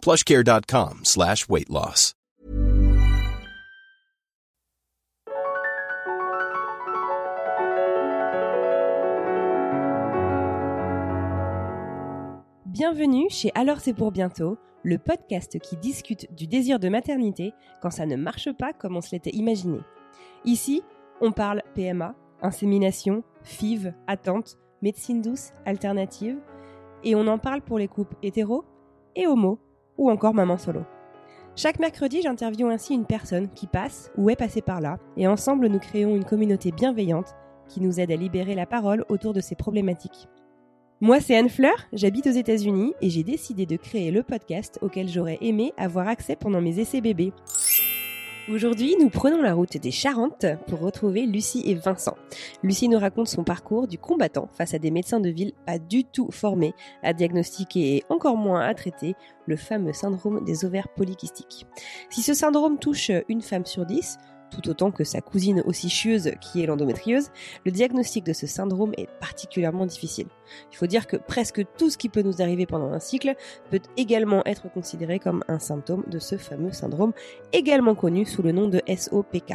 plushcare.com slash weight loss. Bienvenue chez Alors c'est pour bientôt, le podcast qui discute du désir de maternité quand ça ne marche pas comme on se l'était imaginé. Ici, on parle PMA, insémination, FIV, attente, médecine douce, alternative, et on en parle pour les couples hétéros et homo, ou encore maman solo. Chaque mercredi, j'interviewe ainsi une personne qui passe ou est passée par là, et ensemble nous créons une communauté bienveillante qui nous aide à libérer la parole autour de ces problématiques. Moi, c'est Anne Fleur, j'habite aux États-Unis et j'ai décidé de créer le podcast auquel j'aurais aimé avoir accès pendant mes essais bébés. Aujourd'hui, nous prenons la route des Charentes pour retrouver Lucie et Vincent. Lucie nous raconte son parcours du combattant face à des médecins de ville pas du tout formés à diagnostiquer et encore moins à traiter le fameux syndrome des ovaires polykystiques. Si ce syndrome touche une femme sur dix, tout autant que sa cousine aussi chieuse qui est l'endométriose, le diagnostic de ce syndrome est particulièrement difficile. Il faut dire que presque tout ce qui peut nous arriver pendant un cycle peut également être considéré comme un symptôme de ce fameux syndrome, également connu sous le nom de SOPK.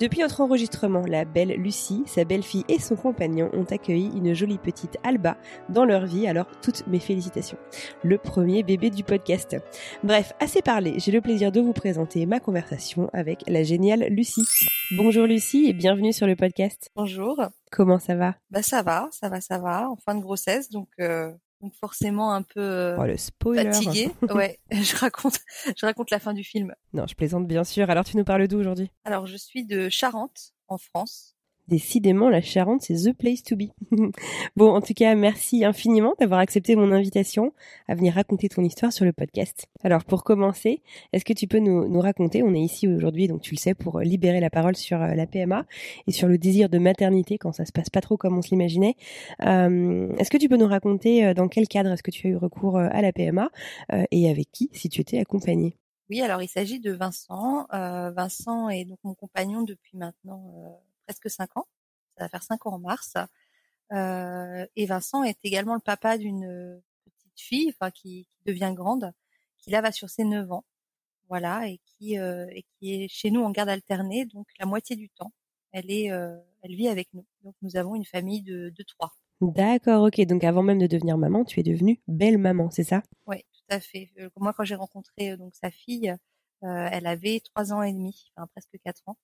Depuis notre enregistrement, la belle Lucie, sa belle-fille et son compagnon ont accueilli une jolie petite Alba dans leur vie, alors toutes mes félicitations. Le premier bébé du podcast. Bref, assez parlé, j'ai le plaisir de vous présenter ma conversation avec la géniale Lucie. Bonjour Lucie et bienvenue sur le podcast. Bonjour. Comment ça va? Bah ça va, ça va, ça va. En fin de grossesse, donc euh, donc forcément un peu euh, oh, le spoiler. fatiguée. ouais, je raconte, je raconte la fin du film. Non, je plaisante bien sûr. Alors tu nous parles d'où aujourd'hui? Alors je suis de Charente, en France. Décidément, la Charente, c'est the place to be. bon, en tout cas, merci infiniment d'avoir accepté mon invitation à venir raconter ton histoire sur le podcast. Alors, pour commencer, est-ce que tu peux nous, nous raconter, on est ici aujourd'hui, donc tu le sais, pour libérer la parole sur euh, la PMA et sur le désir de maternité quand ça se passe pas trop comme on se l'imaginait. Euh, est-ce que tu peux nous raconter euh, dans quel cadre est-ce que tu as eu recours à la PMA euh, et avec qui, si tu étais accompagnée? Oui, alors il s'agit de Vincent. Euh, Vincent est donc mon compagnon depuis maintenant presque cinq ans. Ça va faire cinq ans en mars. Euh, et Vincent est également le papa d'une petite fille, enfin qui, qui, devient grande, qui là va sur ses 9 ans, voilà, et qui euh, et qui est chez nous en garde alternée, donc la moitié du temps, elle est, euh, elle vit avec nous. Donc nous avons une famille de, de trois. D'accord, ok. Donc avant même de devenir maman, tu es devenue belle maman, c'est ça? Oui, tout à fait. Moi, quand j'ai rencontré donc sa fille, elle avait trois ans et demi, enfin presque quatre ans.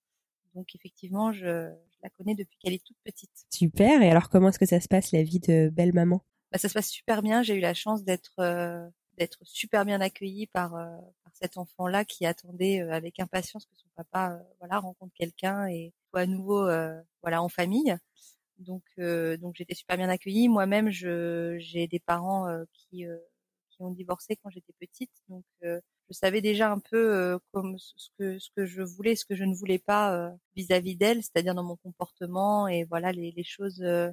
Donc effectivement, je, je la connais depuis qu'elle est toute petite. Super. Et alors, comment est-ce que ça se passe la vie de belle maman? Bah, Ça se passe super bien. J'ai eu la chance d'être euh, d'être super bien accueillie par, euh, par cet enfant-là qui attendait euh, avec impatience que son papa voilà rencontre quelqu'un et soit à nouveau voilà en famille. Donc donc j'étais super bien accueillie. Moi-même, je j'ai des parents qui ont divorcé quand j'étais petite, donc je savais déjà un peu euh, comme ce que ce que je voulais, ce que je ne voulais pas vis-à-vis d'elle, c'est-à-dire dans mon comportement et voilà les, les choses euh,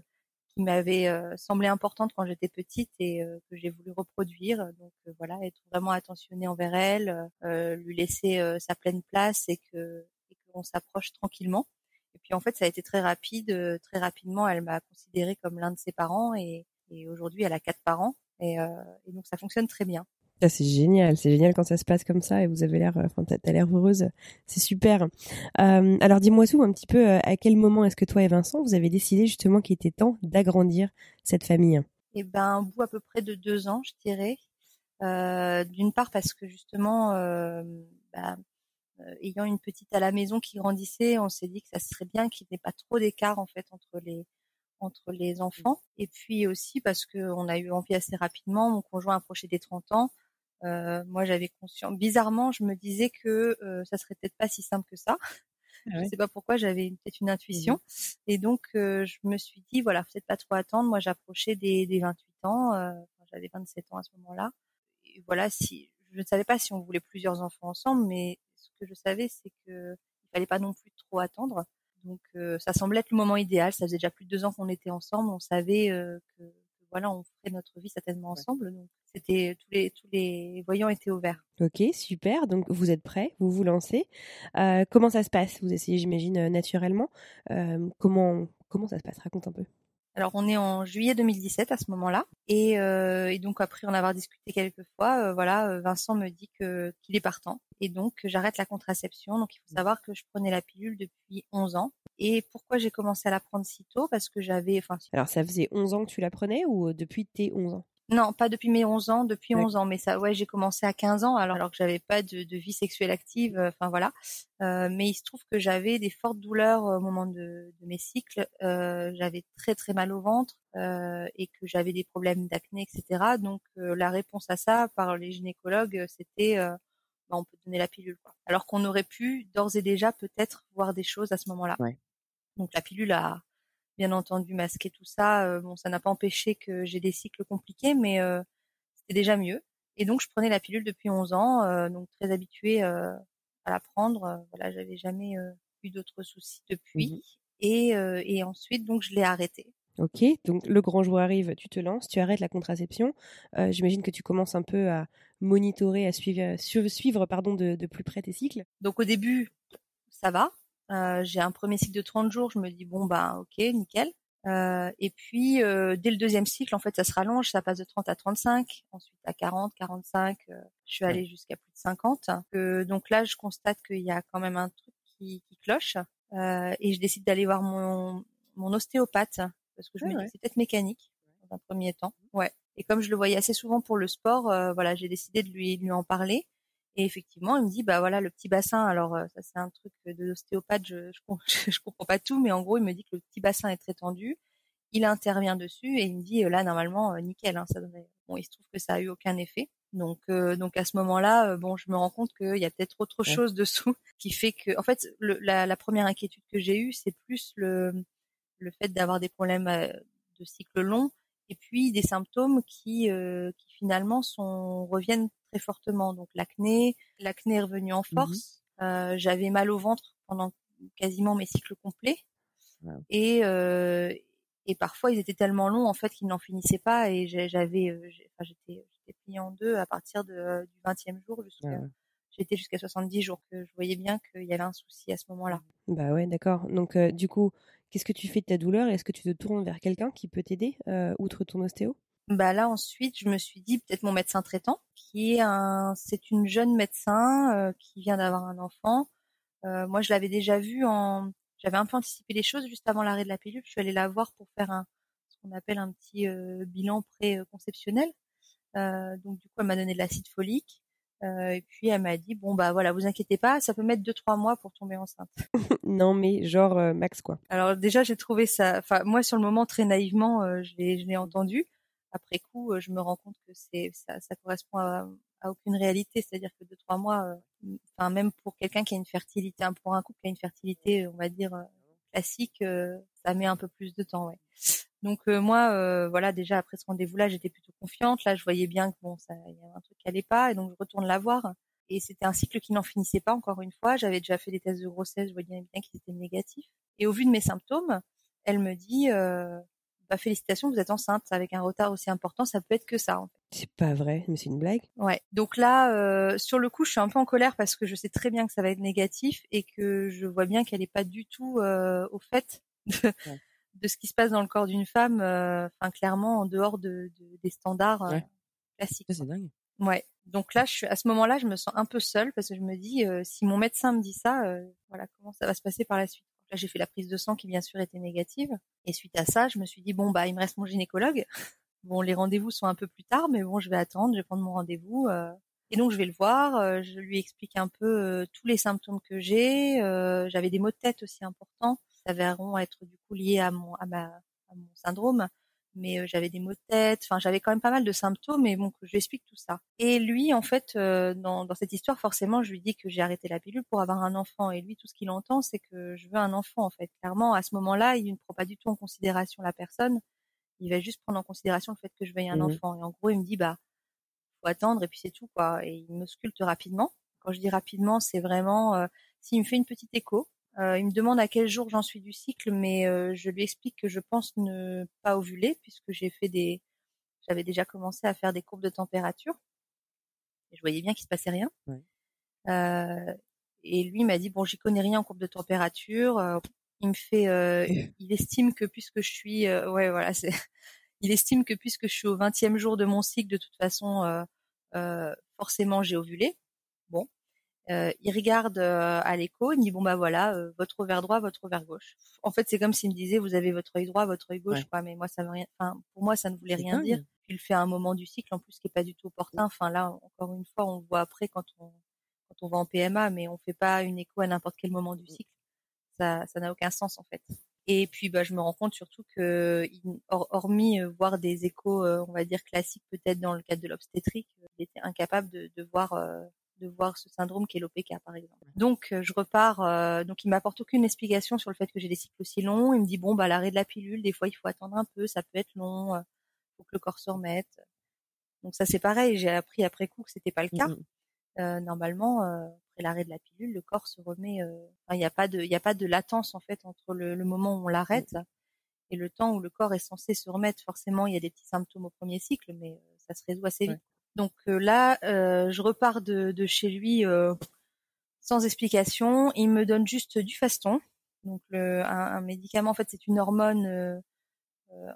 qui m'avaient euh, semblé importantes quand j'étais petite et que j'ai voulu reproduire. Donc voilà, être vraiment attentionnée envers elle, lui laisser sa pleine place et que et qu'on s'approche tranquillement. Et puis en fait, ça a été très rapide. très rapidement, elle m'a considéré comme l'un de ses parents et, et aujourd'hui, elle a quatre parents. Et, et donc ça fonctionne très bien. Ah, c'est génial, c'est génial quand ça se passe comme ça et vous avez l'air, enfin, t'as, l'air heureuse, c'est super. Euh, alors dis-moi tout un petit peu, euh, à quel moment est-ce que toi et Vincent, vous avez décidé justement qu'il était temps d'agrandir cette famille? Eh ben, au bout à peu près de deux ans, je dirais. Euh, d'une part parce que justement, euh, bah, ayant une petite à la maison qui grandissait, on s'est dit que ça serait bien qu'il n'y ait pas trop d'écart en fait entre les entre les enfants. Et puis aussi parce que on a eu envie assez rapidement, mon conjoint approchait des 30 ans. Euh, moi, j'avais conscience. Bizarrement, je me disais que euh, ça serait peut-être pas si simple que ça. Ah ouais. Je sais pas pourquoi, j'avais peut-être une intuition. Mmh. Et donc, euh, je me suis dit, voilà, peut-être pas trop attendre. Moi, j'approchais des, des 28 ans. Euh, j'avais 27 ans à ce moment-là. Et voilà, si je ne savais pas si on voulait plusieurs enfants ensemble, mais que je savais, c'est que il fallait pas non plus trop attendre. Donc ça semblait être le moment idéal. Ça faisait déjà plus de deux ans qu'on était ensemble. On savait que, voilà, on ferait notre vie certainement ensemble. Donc c'était tous les tous les voyants étaient ouverts. Ok, super. Donc vous êtes prêts, vous vous lancez? Euh, comment ça se passe? Vous essayez, j'imagine, naturellement. Euh, comment comment ça se passe? Raconte un peu. Alors on est en juillet 2017 à ce moment-là. Et, euh, et donc après en avoir discuté quelques fois, euh, voilà, euh, Vincent me dit que qu'il est partant. Et donc j'arrête la contraception. Donc il faut savoir que je prenais la pilule depuis 11 ans. Et pourquoi j'ai commencé à la prendre si tôt? Parce que j'avais enfin Alors ça faisait 11 ans que tu la prenais ou depuis tes 11 ans? Non, pas depuis mes 11 ans, depuis 11 ans, mais ça, ouais, j'ai commencé à 15 ans, alors, alors que j'avais pas de, de, vie sexuelle active, euh, enfin voilà. Euh, mais il se trouve que j'avais des fortes douleurs au moment de, de mes cycles, euh, j'avais très très mal au ventre euh, et que j'avais des problèmes d'acné, etc. Donc euh, la réponse à ça par les gynécologues, c'était bah, on peut donner la pilule, quoi. Alors qu'on aurait pu d'ores et déjà peut-être voir des choses à ce moment-là. Ouais. Donc la pilule a bien entendu masquer tout ça. Euh, bon, ça n'a pas empêché que j'ai des cycles compliqués, mais euh, c'était déjà mieux. Et donc, je prenais la pilule depuis 11 ans, euh, donc très habituée à la prendre. voilà, j'avais jamais eu d'autres soucis depuis. Mmh et, et ensuite, donc, je l'ai arrêtée. Ok, donc le grand jour arrive, tu te lances, tu arrêtes la contraception. Euh, J'imagine que tu commences un peu à monitorer, à suivre, suivre pardon, de, de, plus près tes cycles. Donc au début, ça va. Euh, j'ai un premier cycle de 30 jours, je me dis bon bah ok, nickel. Euh, et puis euh, dès le deuxième cycle, en fait, ça se rallonge, ça passe de 30 à 35, ensuite à 40, 45. je suis allée jusqu'à plus de 50. donc là, je constate qu'il y a quand même un truc qui, qui cloche, et je décide d'aller voir mon, mon ostéopathe parce que je me dis que c'est peut-être mécanique dans un premier temps. Ouais. Et comme je le voyais assez souvent pour le sport, voilà, j'ai décidé de lui, de lui en parler. Et effectivement, il me dit bah voilà le petit bassin. Alors euh, ça c'est un truc de l'ostéopathe, je, je, je comprends pas tout, mais en gros il me dit que le petit bassin est très tendu. Il intervient dessus et il me dit euh, là normalement euh, nickel. Hein, ça devrait... Bon, il se trouve que ça a eu aucun effet. Donc donc à ce moment-là, bon je me rends compte qu'il y a peut-être autre chose dessous qui fait que en fait le, la, la, première inquiétude que j'ai eue c'est plus le le fait d'avoir des problèmes de cycle long et puis des symptômes qui, euh, qui finalement sont reviennent très fortement. Donc l'acné, l'acné est revenu en mmh force. Euh, j'avais mal au ventre pendant quasiment mes cycles complets. Et, euh, et parfois ils étaient tellement longs en fait qu'ils n'en finissaient pas et j'avais, euh, enfin, j'étais, j'étais pliée en deux à partir de, du 20e jour jusqu'à, j'étais jusqu'à 70 jours que je voyais bien qu'il y avait un souci à ce moment-là. Bah ouais, d'accord. Donc euh, du coup, Qu'est-ce que tu fais de ta douleur Est-ce que tu te tournes vers quelqu'un qui peut t'aider, euh, outre ton ostéo? Bah là ensuite, je me suis dit peut-être mon médecin traitant, qui est un, c'est une jeune médecin euh, qui vient d'avoir un enfant. Euh, moi, je l'avais déjà vu en, j'avais un peu anticipé les choses juste avant l'arrêt de la pilule. Je suis allée la voir pour faire un, ce qu'on appelle un petit bilan pré-conceptionnel. donc du coup, elle m'a donné de l'acide folique. Euh, et puis elle m'a dit bon bah voilà vous inquiétez pas ça peut mettre deux trois mois pour tomber enceinte. non mais genre euh, max quoi. Alors déjà j'ai trouvé ça enfin moi sur le moment très naïvement euh, je l'ai je l'ai entendu. Après coup je me rends compte que c'est ça, ça correspond à, à aucune réalité c'est-à-dire que deux trois mois enfin même pour quelqu'un qui a une fertilité pour un couple qui a une fertilité on va dire classique ça met un peu plus de temps ouais. Donc euh, moi, euh, voilà, déjà après ce rendez-vous-là, j'étais plutôt confiante. Là, je voyais bien que bon, ça, il y avait un truc qui allait pas, et donc je retourne la voir. Et c'était un cycle qui n'en finissait pas encore une fois. J'avais déjà fait des tests de grossesse, je voyais bien qu'ils étaient négatifs. Et au vu de mes symptômes, elle me dit, euh, bah félicitations, vous êtes enceinte. Avec un retard aussi important, ça peut être que ça. En fait. C'est pas vrai, mais c'est une blague. Ouais. Donc là, euh, sur le coup, je suis un peu en colère parce que je sais très bien que ça va être négatif et que je vois bien qu'elle est pas du tout euh, au fait de, de ce qui se passe dans le corps d'une femme, euh, enfin clairement en dehors de, de des standards euh, classiques. C'est dingue. Ouais. Donc là, je suis à ce moment-là, je me sens un peu seule parce que je me dis euh, si mon médecin me dit ça, voilà comment ça va se passer par la suite. Là, j'ai fait la prise de sang qui bien sûr était négative et suite à ça, je me suis dit bon bah il me reste mon gynécologue. Bon, les rendez-vous sont un peu plus tard, mais bon, je vais attendre, je vais prendre mon rendez-vous. Et donc je vais le voir, je lui explique un peu tous les symptômes que j'ai. J'avais des maux de tête aussi importants s'avéreront être du coup liés à mon à ma à mon syndrome mais euh, j'avais des maux de tête, enfin j'avais quand même pas mal de symptômes et bon je lui explique tout ça. Et lui en fait euh, dans, dans cette histoire forcément je lui dis que j'ai arrêté la pilule pour avoir un enfant. Et lui tout ce qu'il entend c'est que je veux un enfant en fait. Clairement à ce moment-là il ne prend pas du tout en considération la personne, il va juste prendre en considération le fait que je veuille un mmh enfant. Et en gros il me dit bah faut attendre et puis c'est tout quoi. Et il me sculpte rapidement. Quand je dis rapidement, c'est vraiment s'il me fait une petite écho, il me demande à quel jour j'en suis du cycle, mais je lui explique que je pense ne pas ovuler puisque j'ai fait des, j'avais déjà commencé à faire des courbes de température et je voyais bien qu'il se passait rien. et lui m'a dit bon, j'y connais rien en courbe de température. il me fait, il estime que puisque je suis, ouais voilà, c'est il estime que puisque je suis au 20e jour de mon cycle, de toute façon, euh, euh, forcément, j'ai ovulé. Euh, il regarde à l'écho, il me dit bon bah voilà, votre ovaire droit, votre ovaire gauche. En fait, c'est comme s'il me disait vous avez votre œil droit, votre œil gauche, quoi. Mais moi, ça veut rien. Enfin, pour moi, ça ne voulait rien dire. Il le fait à un moment du cycle, en plus, qui est pas du tout opportun. Enfin là, encore une fois, on voit après quand on quand on va en PMA, mais on fait pas une écho à n'importe quel moment du cycle. Ça, ça n'a aucun sens en fait. Et puis, bah, je me rends compte surtout que, hormis euh, voir des échos, euh, on va dire classiques, peut-être dans le cadre de l'obstétrique, euh, il était incapable de, de voir de voir ce syndrome qui est l'OPK par exemple. Donc je repars, donc il m'apporte aucune explication sur le fait que j'ai des cycles aussi longs. Il me dit bon bah l'arrêt de la pilule, des fois il faut attendre un peu, ça peut être long, euh, faut que le corps se remette. Donc ça c'est pareil, j'ai appris après coup que c'était pas le cas. Mmh euh, normalement, l'arrêt de la pilule, le corps se remet. Euh, il n'y a pas de, il a pas de latence en fait entre le, moment où on l'arrête et le temps où le corps est censé se remettre. Forcément, il y a des petits symptômes au premier cycle, mais euh, ça se résout assez vite. Donc euh, là, je repars de, chez lui sans explication. Il me donne juste du faston, donc un, médicament. En fait, c'est une hormone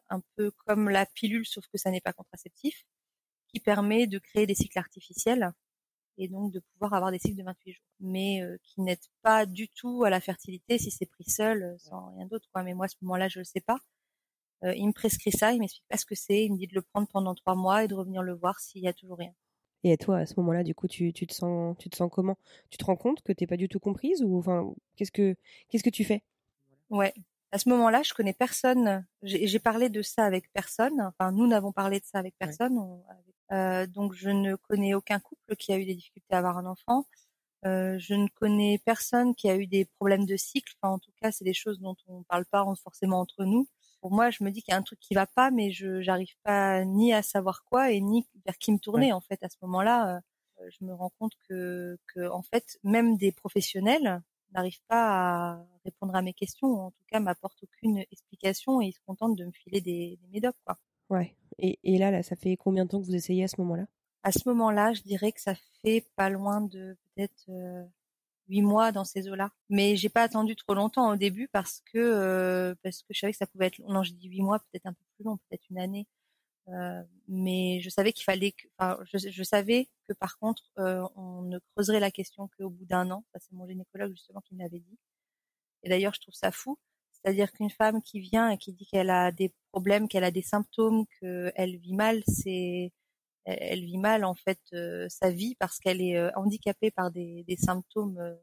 un peu comme la pilule, sauf que ça n'est pas contraceptif, qui permet de créer des cycles artificiels et donc de pouvoir avoir des cycles de 28 jours, mais euh, qui n'aident pas du tout à la fertilité si c'est pris seul, euh, sans rien d'autre. Mais moi, à ce moment-là, je le sais pas. Euh, il me prescrit ça, il m'explique pas ce que c'est, il me dit de le prendre pendant trois mois et de revenir le voir s'il y a toujours rien. Et à toi, à ce moment-là, du coup, tu, tu te sens, tu te sens comment? Tu te rends compte que t'es pas du tout comprise ou enfin, qu'est-ce que, qu'est-ce que tu fais? Ouais. À ce moment-là, je connais personne. J'ai parlé de ça avec personne. Enfin, nous n'avons parlé de ça avec personne. Euh, donc je ne connais aucun couple qui a eu des difficultés à avoir un enfant. Euh, je ne connais personne qui a eu des problèmes de cycle. Enfin, en tout cas, c'est des choses dont on ne parle pas forcément entre nous. Pour moi, je me dis qu'il y a un truc qui va pas, mais je j'arrive pas ni à savoir quoi et ni vers qui me tourner. En fait, à ce moment-là, euh, je me rends compte que, que en fait, même des professionnels n'arrivent pas à répondre à mes questions, ou en tout cas m'apportent aucune explication et ils se contentent de me filer des, des médocs, quoi. Ouais. Et, et là, là, ça fait combien de temps que vous essayez à ce moment-là? À ce moment-là, je dirais que ça fait pas loin de peut-être euh, huit mois dans ces eaux-là. Mais j'ai pas attendu trop longtemps au début parce que euh, parce que je savais que ça pouvait être. Non, je dis huit mois, peut-être un peu plus long, peut-être une année. Euh, mais je savais qu'il fallait que, enfin, je, je, savais que par contre, euh, on ne creuserait la question qu'au bout d'un an. Ça, c'est mon gynécologue justement qui me l'avait dit. Et d'ailleurs, je trouve ça fou c'est-à-dire qu'une femme qui vient et qui dit qu'elle a des problèmes, qu'elle a des symptômes, qu'elle vit mal, c'est elle vit mal en fait euh, sa vie parce qu'elle est euh, handicapée par des, des symptômes euh,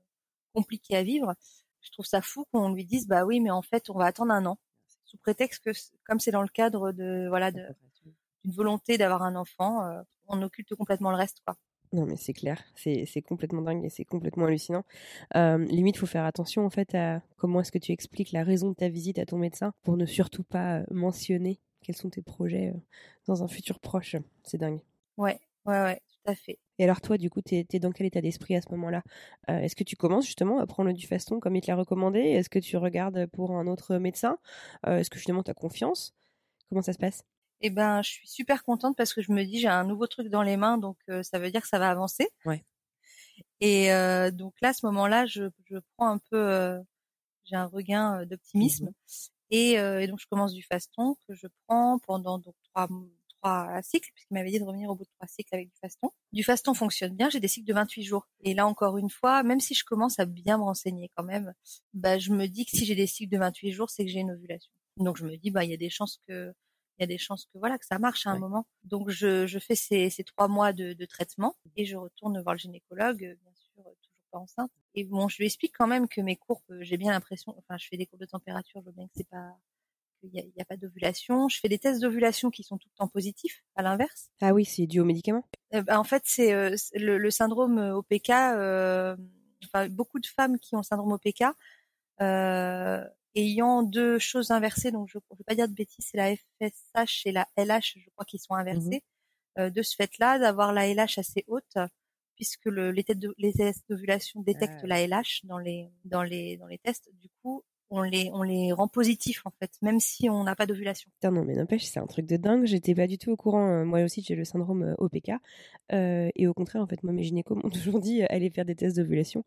compliqués à vivre. Je trouve ça fou qu'on lui dise bah oui mais en fait on va attendre un an sous prétexte que comme c'est dans le cadre de voilà d'une volonté d'avoir un enfant, on occulte complètement le reste quoi. Non, mais c'est clair, c'est complètement dingue et c'est complètement hallucinant. Euh, limite, faut faire attention en fait à comment est-ce que tu expliques la raison de ta visite à ton médecin pour ne surtout pas euh, mentionner quels sont tes projets euh, dans un futur proche. C'est dingue. Ouais, ouais, ouais, tout à fait. Et alors toi, du coup, tu es, dans quel état d'esprit à ce moment-là? Euh, Est-ce que tu commences justement à prendre du faston comme il te l'a recommandé? Est-ce que tu regardes pour un autre médecin? Est-ce que justement tu as confiance? Comment ça se passe? Eh ben, je suis super contente parce que je me dis j'ai un nouveau truc dans les mains, donc euh, ça veut dire que ça va avancer. Ouais. Et euh, donc là, à ce moment-là, je, je prends un peu, euh, j'ai un regain d'optimisme. Mmh et, et, donc je commence du faston que je prends pendant donc trois trois cycles puisqu'il m'avait dit de revenir au bout de trois cycles avec du faston. Du faston fonctionne bien, j'ai des cycles de 28 jours. Et là encore une fois, même si je commence à bien me renseigner quand même, bah je me dis que si j'ai des cycles de 28 jours, c'est que j'ai une ovulation. Donc je me dis bah il y a des chances que il y a des chances que voilà que ça marche à un moment. Donc je, je fais ces, ces trois mois de, de, traitement et je retourne voir le gynécologue, bien sûr toujours pas enceinte. Et bon, je lui explique quand même que mes courbes, j'ai bien l'impression, enfin je fais des courbes de température, je vois bien que c'est pas qu'il n'y a, a, pas d'ovulation. Je fais des tests d'ovulation qui sont tout le temps positifs, à l'inverse. Ah oui, c'est dû aux médicaments? Euh, bah, En fait, c'est euh, le, le, syndrome OPK. Euh, enfin, beaucoup de femmes qui ont le syndrome OPK euh, ayant deux choses inversées, donc je ne vais pas dire de bêtises, c'est la FSH et la LH, je crois qu'ils sont inversés. Mhm. Euh, de ce fait-là, d'avoir la LH assez haute, puisque le, les, tests les tests d'ovulation détectent Ah. la LH dans les dans les dans les tests. Du coup, on les on les rend positifs en fait, même si on n'a pas d'ovulation. Putain, non, mais n'empêche, c'est un truc de dingue. J'étais pas du tout au courant. Euh, Moi aussi, j'ai le syndrome euh, OPK. Euh, et au contraire, en fait, moi, mes gynécos m'ont toujours dit euh, allez faire des tests d'ovulation.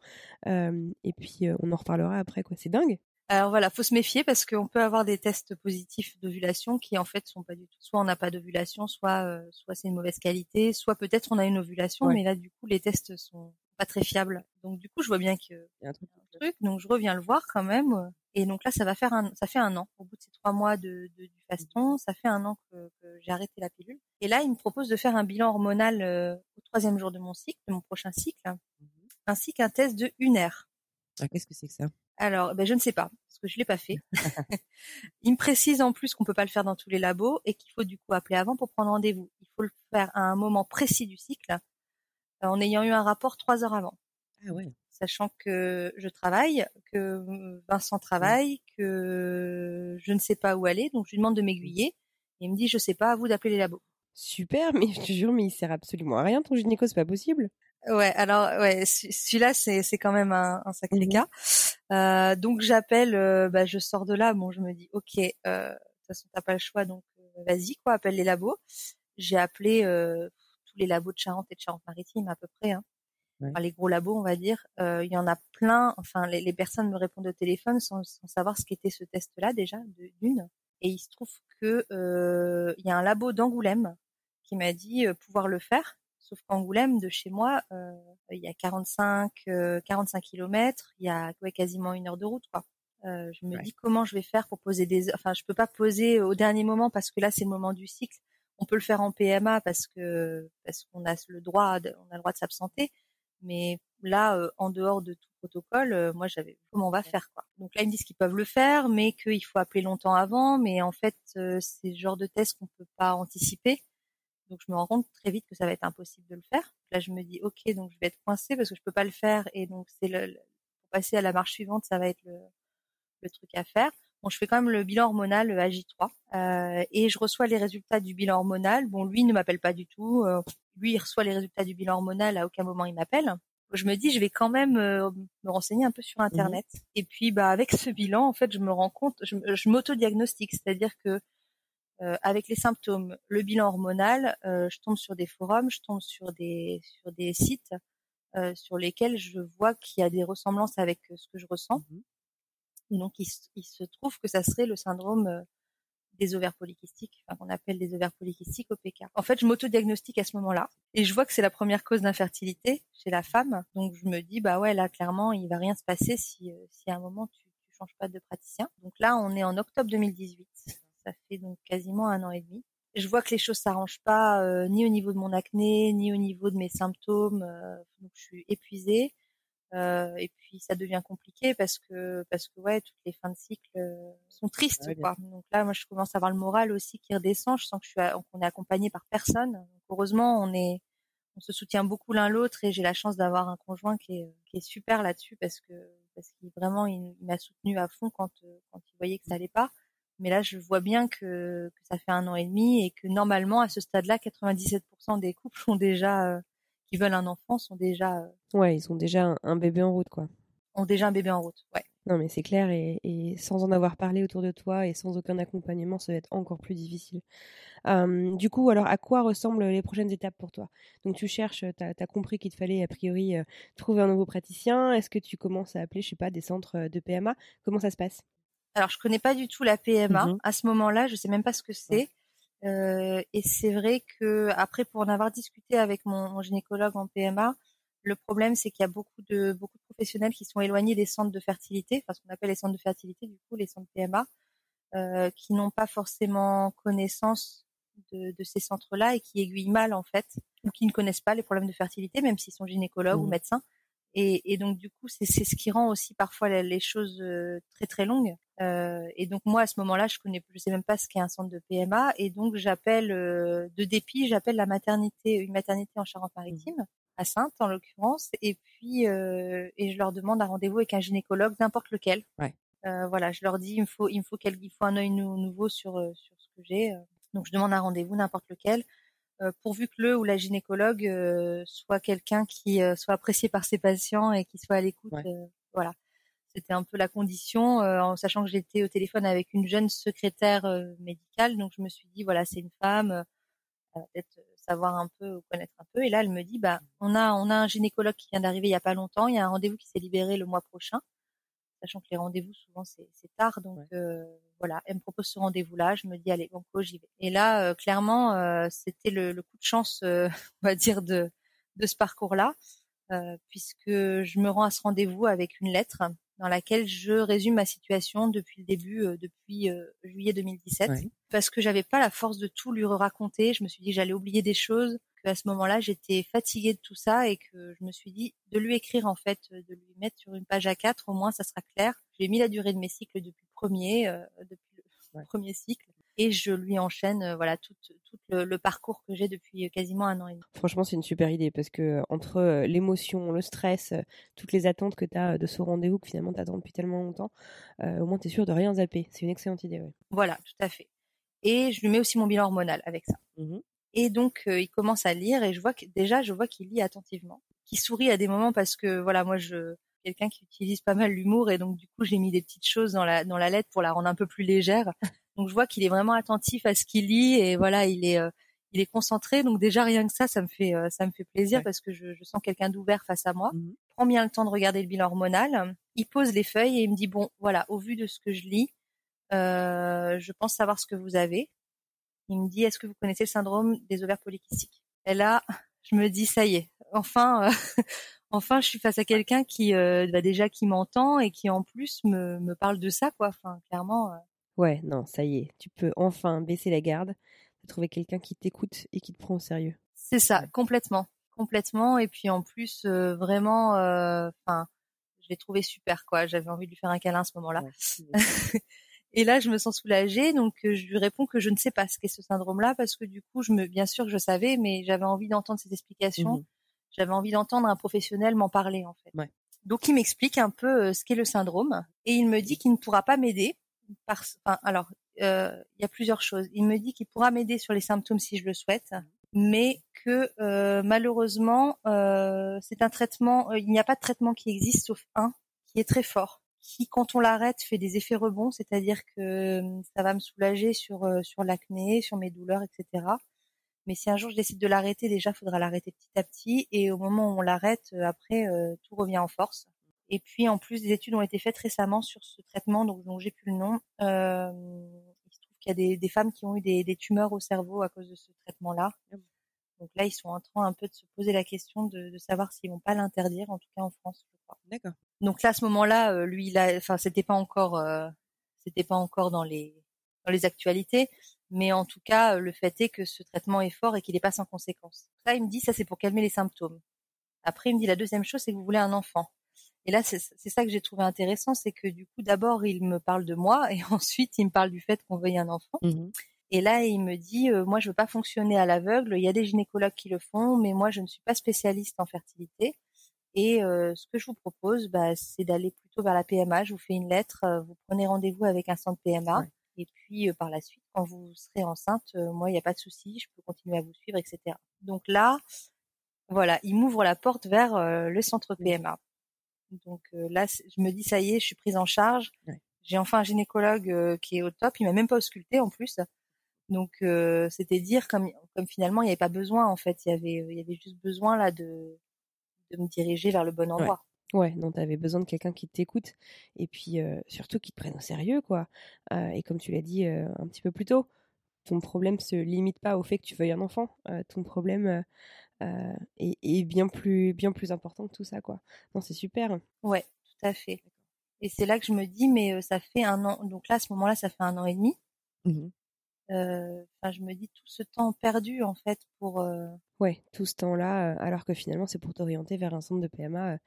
Euh, et puis, on en reparlera après, quoi. C'est dingue. Alors voilà, faut se méfier parce qu'on peut avoir des tests positifs d'ovulation qui en fait sont pas du tout. Soit on n'a pas d'ovulation, soit euh, soit c'est une mauvaise qualité, soit peut-être on a une ovulation, Ouais. mais là du coup les tests sont pas très fiables. Donc du coup je vois bien que Il y a un truc. donc je reviens le voir quand même. Et donc là, ça va faire un, ça fait un an. Au bout de ces trois mois de, de- du faston, ça fait un an que, que j'ai arrêté la pilule. Et là, il me propose de faire un bilan hormonal euh, au troisième jour de mon cycle, de mon prochain cycle, ainsi qu'un test de UNER. Ah, Qu'est-ce que c'est que ça? Alors, ben, je ne sais pas, parce que je l'ai pas fait. il me précise en plus qu'on peut pas le faire dans tous les labos et qu'il faut du coup appeler avant pour prendre rendez-vous. Il faut le faire à un moment précis du cycle, en ayant eu un rapport trois heures avant Ah ouais. sachant que je travaille, que Vincent travaille, que je ne sais pas où aller, donc je lui demande de m'aiguiller. Et il me dit, je sais pas, à vous d'appeler les labos. Super, mais je te jure, mais il sert absolument à rien ton gynéco, c'est pas possible. Ouais, alors ouais, ce- celui-là c'est c'est quand même un, un sacré Mhm. cas. Euh, donc j'appelle, euh, bah, je sors de là, bon je me dis ok, euh, de toute façon t'as pas le choix, donc euh, vas-y quoi, appelle les labos. J'ai appelé euh, tous les labos de Charente et de Charente-Maritime à peu près, hein. Ouais. Enfin, les gros labos on va dire. Euh, Il y en a plein. Enfin les, les personnes me répondent au téléphone sans, sans savoir ce qu'était ce test-là déjà d'une. Et il se trouve que euh, il y a un labo d'Angoulême qui m'a dit euh, pouvoir le faire. Sauf qu'Angoulême, de chez moi, euh, il y a 45, euh, 45 kilomètres, il y a ouais, quasiment une heure de route, quoi. Je me Ouais. dis comment je vais faire pour poser des, enfin, je peux pas poser au dernier moment parce que là c'est le moment du cycle. On peut le faire en PMA parce que parce qu'on a le droit, de, on a le droit de s'absenter. Mais là, euh, en dehors de tout protocole, euh, moi j'avais comment on va faire quoi. Donc là ils me disent qu'ils peuvent le faire, mais qu'il faut appeler longtemps avant. Mais en fait, euh, c'est le genre de test qu'on peut pas anticiper. Donc je me rends compte très vite que ça va être impossible de le faire. Là je me dis ok donc je vais être coincée parce que je peux pas le faire et donc c'est le, pour passer à la marche suivante ça va être le truc à faire. Bon je fais quand même le bilan hormonal le AJ3 euh, et je reçois les résultats du bilan hormonal. Bon lui ne m'appelle pas du tout. Euh, lui il reçoit les résultats du bilan hormonal à aucun moment il m'appelle. Je me dis je vais quand même euh, me renseigner un peu sur internet et puis bah avec ce bilan en fait je me rends compte je, m'auto-diagnostique c'est-à-dire que euh, avec les symptômes, le bilan hormonal, euh, je tombe sur des forums, je tombe sur des sur des sites euh, sur lesquels je vois qu'il y a des ressemblances avec ce que je ressens. Mhm. Et donc il, se- trouve que ça serait le syndrome euh, des ovaires polykystiques, enfin, qu'on appelle des ovaires polykystiques OPK. En fait, je m'auto-diagnostique à ce moment-là et je vois que c'est la première cause d'infertilité chez la femme. Donc je me dis bah ouais là clairement il va rien se passer si euh, si à un moment tu, tu changes pas de praticien. Donc là on est en octobre 2018. Ça fait donc quasiment un an et demi. Je vois que les choses s'arrangent pas euh, ni au niveau de mon acné ni au niveau de mes symptômes. euh, donc je suis épuisée. Euh, et puis ça devient compliqué parce que parce que ouais toutes les fins de cycle euh, sont tristes Ouais, quoi. Donc là moi je commence à avoir le moral aussi qui redescend. Je sens que je suis qu'on est accompagné par personne. Donc, heureusement on est on se soutient beaucoup l'un l'autre et j'ai la chance d'avoir un conjoint qui est qui est super là-dessus parce que parce qu'il vraiment il, il m'a soutenu à fond quand euh, quand il voyait que ça allait pas. Mais là je vois bien que que ça fait un an et demi et que normalement à ce stade-là 97% des couples ont déjà euh, qui veulent un enfant sont déjà euh, Ouais, ils ont déjà un, un bébé en route, quoi. ont déjà un bébé en route. Ouais. Non, mais c'est clair, et, et sans en avoir parlé autour de toi et sans aucun accompagnement, ça va être encore plus difficile. Euh, du coup, alors, à quoi ressemblent les prochaines étapes pour toi? Donc, tu cherches, tu as, compris qu'il te fallait, a priori, euh, trouver un nouveau praticien. Est-ce que tu commences à appeler, je sais pas, des centres euh, de PMA Comment ça se passe? Alors je connais pas du tout la PMA Mhm. à ce moment-là, je sais même pas ce que c'est. Euh, et c'est vrai que après pour en avoir discuté avec mon, mon gynécologue en PMA, le problème c'est qu'il y a beaucoup de beaucoup de professionnels qui sont éloignés des centres de fertilité, enfin ce qu'on appelle les centres de fertilité du coup les centres PMA, euh, qui n'ont pas forcément connaissance de, de ces centres-là et qui aiguillent mal en fait, ou qui ne connaissent pas les problèmes de fertilité même s'ils sont gynécologues ou Mhm. médecins. Et, et donc du coup, c'est c'est ce qui rend aussi parfois les, les choses euh, très très longues. Euh, et donc moi à ce moment-là, je connais, je sais même pas ce qu'est un centre de PMA, et donc j'appelle euh, de dépit, j'appelle la maternité, une maternité en Charente-Maritime, à Sainte en l'occurrence, et puis euh, et je leur demande un rendez-vous avec un gynécologue, n'importe lequel. Ouais. Euh, voilà, je leur dis il me faut il me faut quel, il faut un œil nou- nouveau sur euh, sur ce que j'ai. euh. Donc je demande un rendez-vous n'importe lequel. pourvu que le ou la gynécologue soit quelqu'un qui soit apprécié par ses patients et qui soit à l'écoute. voilà. C'était un peu la condition, en sachant que j'étais au téléphone avec une jeune secrétaire médicale, donc je me suis dit voilà c'est une femme, peut-être savoir un peu ou connaître un peu. Et là elle me dit bah on a on a un gynécologue qui vient d'arriver il y a pas longtemps, il y a un rendez-vous qui s'est libéré le mois prochain, sachant que les rendez-vous souvent c'est tard, donc voilà, elle me propose ce rendez-vous-là, je me dis allez banco j'y vais. Et là clairement c'était le, le, coup de chance on va dire de de ce parcours-là, puisque je me rends à ce rendez-vous avec une lettre dans laquelle je résume ma situation depuis le début, euh, depuis euh, juillet 2017, parce que j'avais pas la force de tout lui raconter. Je me suis dit que j'allais oublier des choses, qu'à ce moment-là j'étais fatiguée de tout ça et que je me suis dit de lui écrire en fait, de lui mettre sur une page A4, au moins ça sera clair. J'ai mis la durée de mes cycles depuis le premier, euh, depuis le premier cycle et je lui enchaîne euh, voilà tout, tout le, parcours que j'ai depuis quasiment un an et demi. Franchement, c'est une super idée parce que euh, entre euh, l'émotion, le stress, toutes les attentes que tu as de ce rendez-vous que finalement tu attends depuis tellement longtemps, au moins tu es sûr de rien zapper. C'est une excellente idée. Voilà, tout à fait. Et je lui mets aussi mon bilan hormonal avec ça. Mmh et donc il commence à lire et je vois que déjà je vois qu'il lit attentivement, qu'il sourit à des moments parce que voilà moi je quelqu'un qui utilise pas mal l'humour et donc du coup j'ai mis des petites choses dans la dans la lettre pour la rendre un peu plus légère donc je vois qu'il est vraiment attentif à ce qu'il lit et voilà, il est euh, il est concentré. Donc déjà rien que ça, ça me fait euh, ça me fait plaisir parce que je, je sens quelqu'un d'ouvert face à moi. Mmh prend bien le temps de regarder le bilan hormonal. Il pose les feuilles et il me dit bon voilà, au vu de ce que je lis, euh, je pense savoir ce que vous avez. Il me dit est-ce que vous connaissez le syndrome des ovaires polykystiques? Et là, je me dis ça y est, enfin. enfin, je suis face à quelqu'un qui, euh, bah déjà, qui m'entend et qui en plus me, me parle de ça, quoi. Enfin, clairement, Ouais, non, ça y est, tu peux enfin baisser la garde, trouver quelqu'un qui t'écoute et qui te prend au sérieux. C'est ça, complètement, complètement. Et puis en plus, euh, vraiment, euh, enfin, je l'ai trouvé super, quoi. J'avais envie de lui faire un câlin à ce moment-là. et là, je me sens soulagée, donc euh, je lui réponds que je ne sais pas ce qu'est ce syndrome-là, parce que du coup, je me, bien sûr, je savais, mais j'avais envie d'entendre ses explications. Mmh j'avais envie d'entendre un professionnel m'en parler, en fait. Donc, il m'explique un peu ce qu'est le syndrome, et il me dit qu'il ne pourra pas m'aider alors, euh, il y a plusieurs choses. Il me dit qu'il pourra m'aider sur les symptômes si je le souhaite, mais que euh, malheureusement, euh, c'est un traitement. il n'y a pas de traitement qui existe sauf un qui est très fort, qui quand on l'arrête fait des effets rebonds, c'est-à-dire que ça va me soulager sur sur l'acné, sur mes douleurs, etc. Mais si un jour je décide de l'arrêter, déjà, faudra l'arrêter petit à petit. Et au moment où on l'arrête, après, tout revient en force. Et puis en plus, des études ont été faites récemment sur ce traitement, donc dont j'ai plus le nom. Euh, il se trouve qu'il y a des, des, femmes qui ont eu des, des, tumeurs au cerveau à cause de ce traitement-là. Donc là, ils sont en train un peu de se poser la question de, de savoir s'ils vont pas l'interdire, en tout cas en France, je crois. D'accord. Donc là, à ce moment-là, euh, lui, là, enfin, c'était pas encore, euh, c'était pas encore dans les dans les actualités, mais en tout cas, le fait est que ce traitement est fort et qu'il n'est pas sans conséquences. Là, il me dit ça, c'est pour calmer les symptômes. Après, il me dit la deuxième chose, c'est que vous voulez un enfant. Et là, c'est ça que j'ai trouvé intéressant, c'est que du coup, d'abord, il me parle de moi et ensuite, il me parle du fait qu'on veuille un enfant. Mmh et là, il me dit, euh, moi, je veux pas fonctionner à l'aveugle. Il y a des gynécologues qui le font, mais moi, je ne suis pas spécialiste en fertilité. Et euh, ce que je vous propose, bah, c'est d'aller plutôt vers la PMA. Je vous fais une lettre, euh, vous prenez rendez-vous avec un centre PMA. Et puis, par la suite, quand vous serez enceinte, moi, il n'y a pas de souci, je peux continuer à vous suivre, etc. Donc là, voilà, il m'ouvre la porte vers le centre PMA. Donc euh, là, je me dis ça y est, je suis prise en charge. J'ai enfin un gynécologue euh, qui est au top. Il m'a même pas ausculté en plus. Donc euh, c'était dire comme comme finalement il n'y avait pas besoin en fait. Il y avait il y avait juste besoin là de de me diriger vers le bon endroit. Ouais, non, avais besoin de quelqu'un qui t'écoute et puis surtout qui te prenne au sérieux, quoi. et comme tu l'as dit un petit peu plus tôt, ton problème se limite pas au fait que tu veuilles un enfant. ton problème euh, et, bien plus bien plus important que tout ça quoi. Non, c'est super. Ouais, tout à fait. Et c'est là que je me dis mais ça fait un an donc là à ce moment-là ça fait un an et demi. Mmh euh, je me dis tout ce temps perdu en fait pour. Ouais, tout ce temps-là, alors que finalement c'est pour t'orienter vers un centre de PMA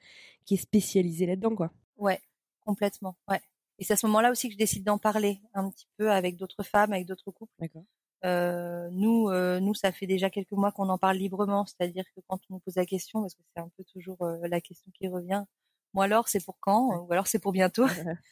qui est spécialisé là-dedans, quoi. Ouais, complètement. Ouais. Et c'est à ce moment-là aussi que je décide d'en parler un petit peu avec d'autres femmes, avec d'autres couples. D'accord. Euh, nous, euh, nous, ça fait déjà quelques mois qu'on en parle librement, c'est-à-dire que quand on nous pose la question, parce que c'est un peu toujours euh, la question qui revient, moi alors c'est pour quand ou alors c'est pour bientôt.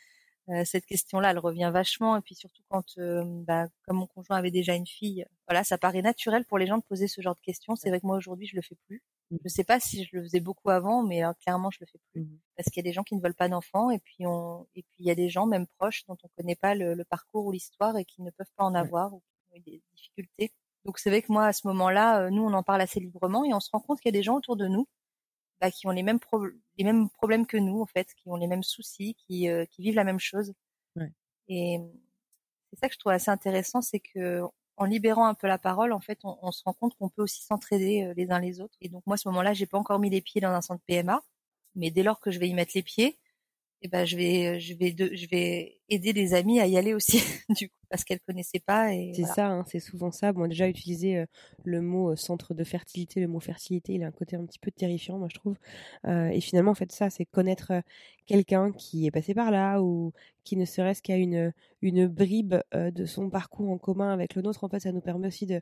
cette question-là, elle revient vachement. Et puis surtout quand, bah, comme mon conjoint avait déjà une fille, voilà, ça paraît naturel pour les gens de poser ce genre de questions. C'est vrai que moi aujourd'hui, je le fais plus. Mmh. Je sais pas si je le faisais beaucoup avant, mais clairement, je le fais plus mmh parce qu'il y a des gens qui ne veulent pas d'enfants et puis on et puis il y a des gens même proches dont on connaît pas le, parcours ou l'histoire et qui ne peuvent pas en avoir ou ont eu des difficultés. Donc c'est vrai que moi à ce moment-là, nous on en parle assez librement et on se rend compte qu'il y a des gens autour de nous bah, qui ont les mêmes, les mêmes problèmes que nous, en fait, qui ont les mêmes soucis, qui, euh, qui vivent la même chose. Et c'est ça que je trouve assez intéressant, c'est que en libérant un peu la parole, en fait, on, on se rend compte qu'on peut aussi s'entraider euh, les uns les autres. Et donc moi, à ce moment-là, j'ai pas encore mis les pieds dans un centre PMA, mais dès lors que je vais y mettre les pieds, eh ben je vais je vais de, je vais aider des amis à y aller aussi du coup parce qu'elles connaissaient pas et c'est ça hein, c'est souvent ça bon déjà utiliser euh, le mot euh, centre de fertilité le mot fertilité il a un côté un petit peu terrifiant moi je trouve euh, et finalement en fait ça c'est connaître quelqu'un qui est passé par là ou qui ne serait-ce qu'à une une bribe de son parcours en commun avec le nôtre en fait ça nous permet aussi de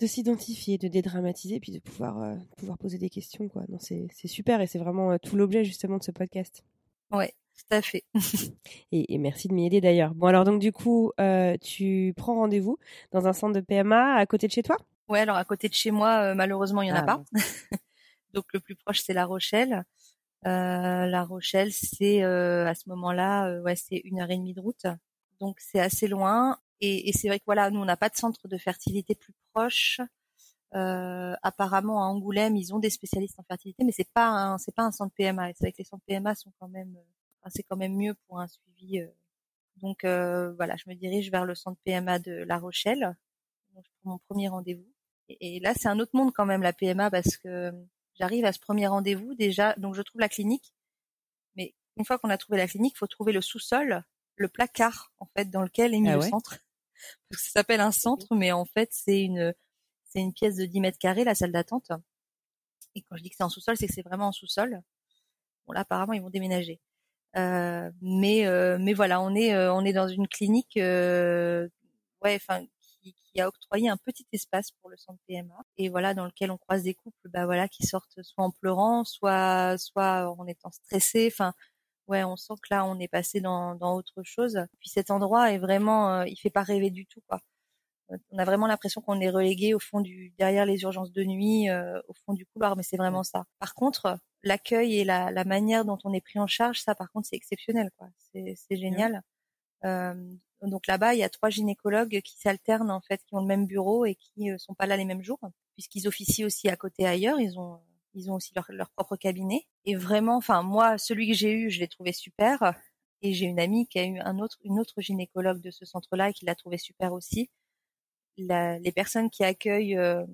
de s'identifier, de dédramatiser, puis de pouvoir, pouvoir poser des questions. Quoi. Non, c'est, c'est super et c'est vraiment tout l'objet justement de ce podcast. Ouais, tout à fait. et, merci de m'y aider d'ailleurs. Bon, alors donc du coup, euh, tu prends rendez-vous dans un centre de PMA à côté de chez toi? Ouais, alors à côté de chez moi, euh, malheureusement, il y en a ah, pas. donc le plus proche, c'est La Rochelle. Euh, la Rochelle, c'est à ce moment-là, ouais, c'est une heure et demie de route. Donc c'est assez loin. Et, et c'est vrai que voilà, nous, on n'a pas de centre de fertilité plus proche. Euh, apparemment à Angoulême, ils ont des spécialistes en fertilité, mais c'est pas un, c'est pas un centre PMA. C'est vrai que les centres PMA sont quand même, euh, c'est quand même mieux pour un suivi. Euh. Donc voilà, je me dirige vers le centre PMA de La Rochelle. Donc, prends mon premier rendez-vous. Et, là, c'est un autre monde quand même la PMA parce que j'arrive à ce premier rendez-vous déjà. Donc je trouve la clinique, mais une fois qu'on a trouvé la clinique, il faut trouver le sous-sol, le placard en fait dans lequel est mis ah le centre. Parce que ça s'appelle un centre, mais en fait c'est une c'est une pièce de 10 mètres carrés, la salle d'attente. Et quand je dis que c'est en sous-sol, c'est que c'est vraiment en sous-sol. Bon là, apparemment, ils vont déménager. Euh, mais euh, mais voilà, on est euh, on est dans une clinique, ouais, enfin qui, qui, a octroyé un petit espace pour le centre PMA et voilà dans lequel on croise des couples, bah voilà, qui sortent soit en pleurant, soit soit en étant stressés. Enfin, ouais, on sent que là, on est passé dans dans autre chose. Puis cet endroit est vraiment, il fait pas rêver du tout, quoi on a vraiment l'impression qu'on est relégué au fond du derrière les urgences de nuit, euh, au fond du couloir, mais c'est vraiment ça. Par contre, l'accueil et la, la, manière dont on est pris en charge, ça par contre c'est exceptionnel, quoi. C'est, génial. Euh, donc là-bas, il y a trois gynécologues qui s'alternent en fait, qui ont le même bureau et qui euh, sont pas là les mêmes jours, puisqu'ils officient aussi à côté ailleurs. Ils ont ils ont aussi leur, leur propre cabinet. Et vraiment, enfin moi, celui que j'ai eu, je l'ai trouvé super. Et j'ai une amie qui a eu un autre, une autre gynécologue de ce centre-là et qui l'a trouvé super aussi les personnes qui accueillent euh,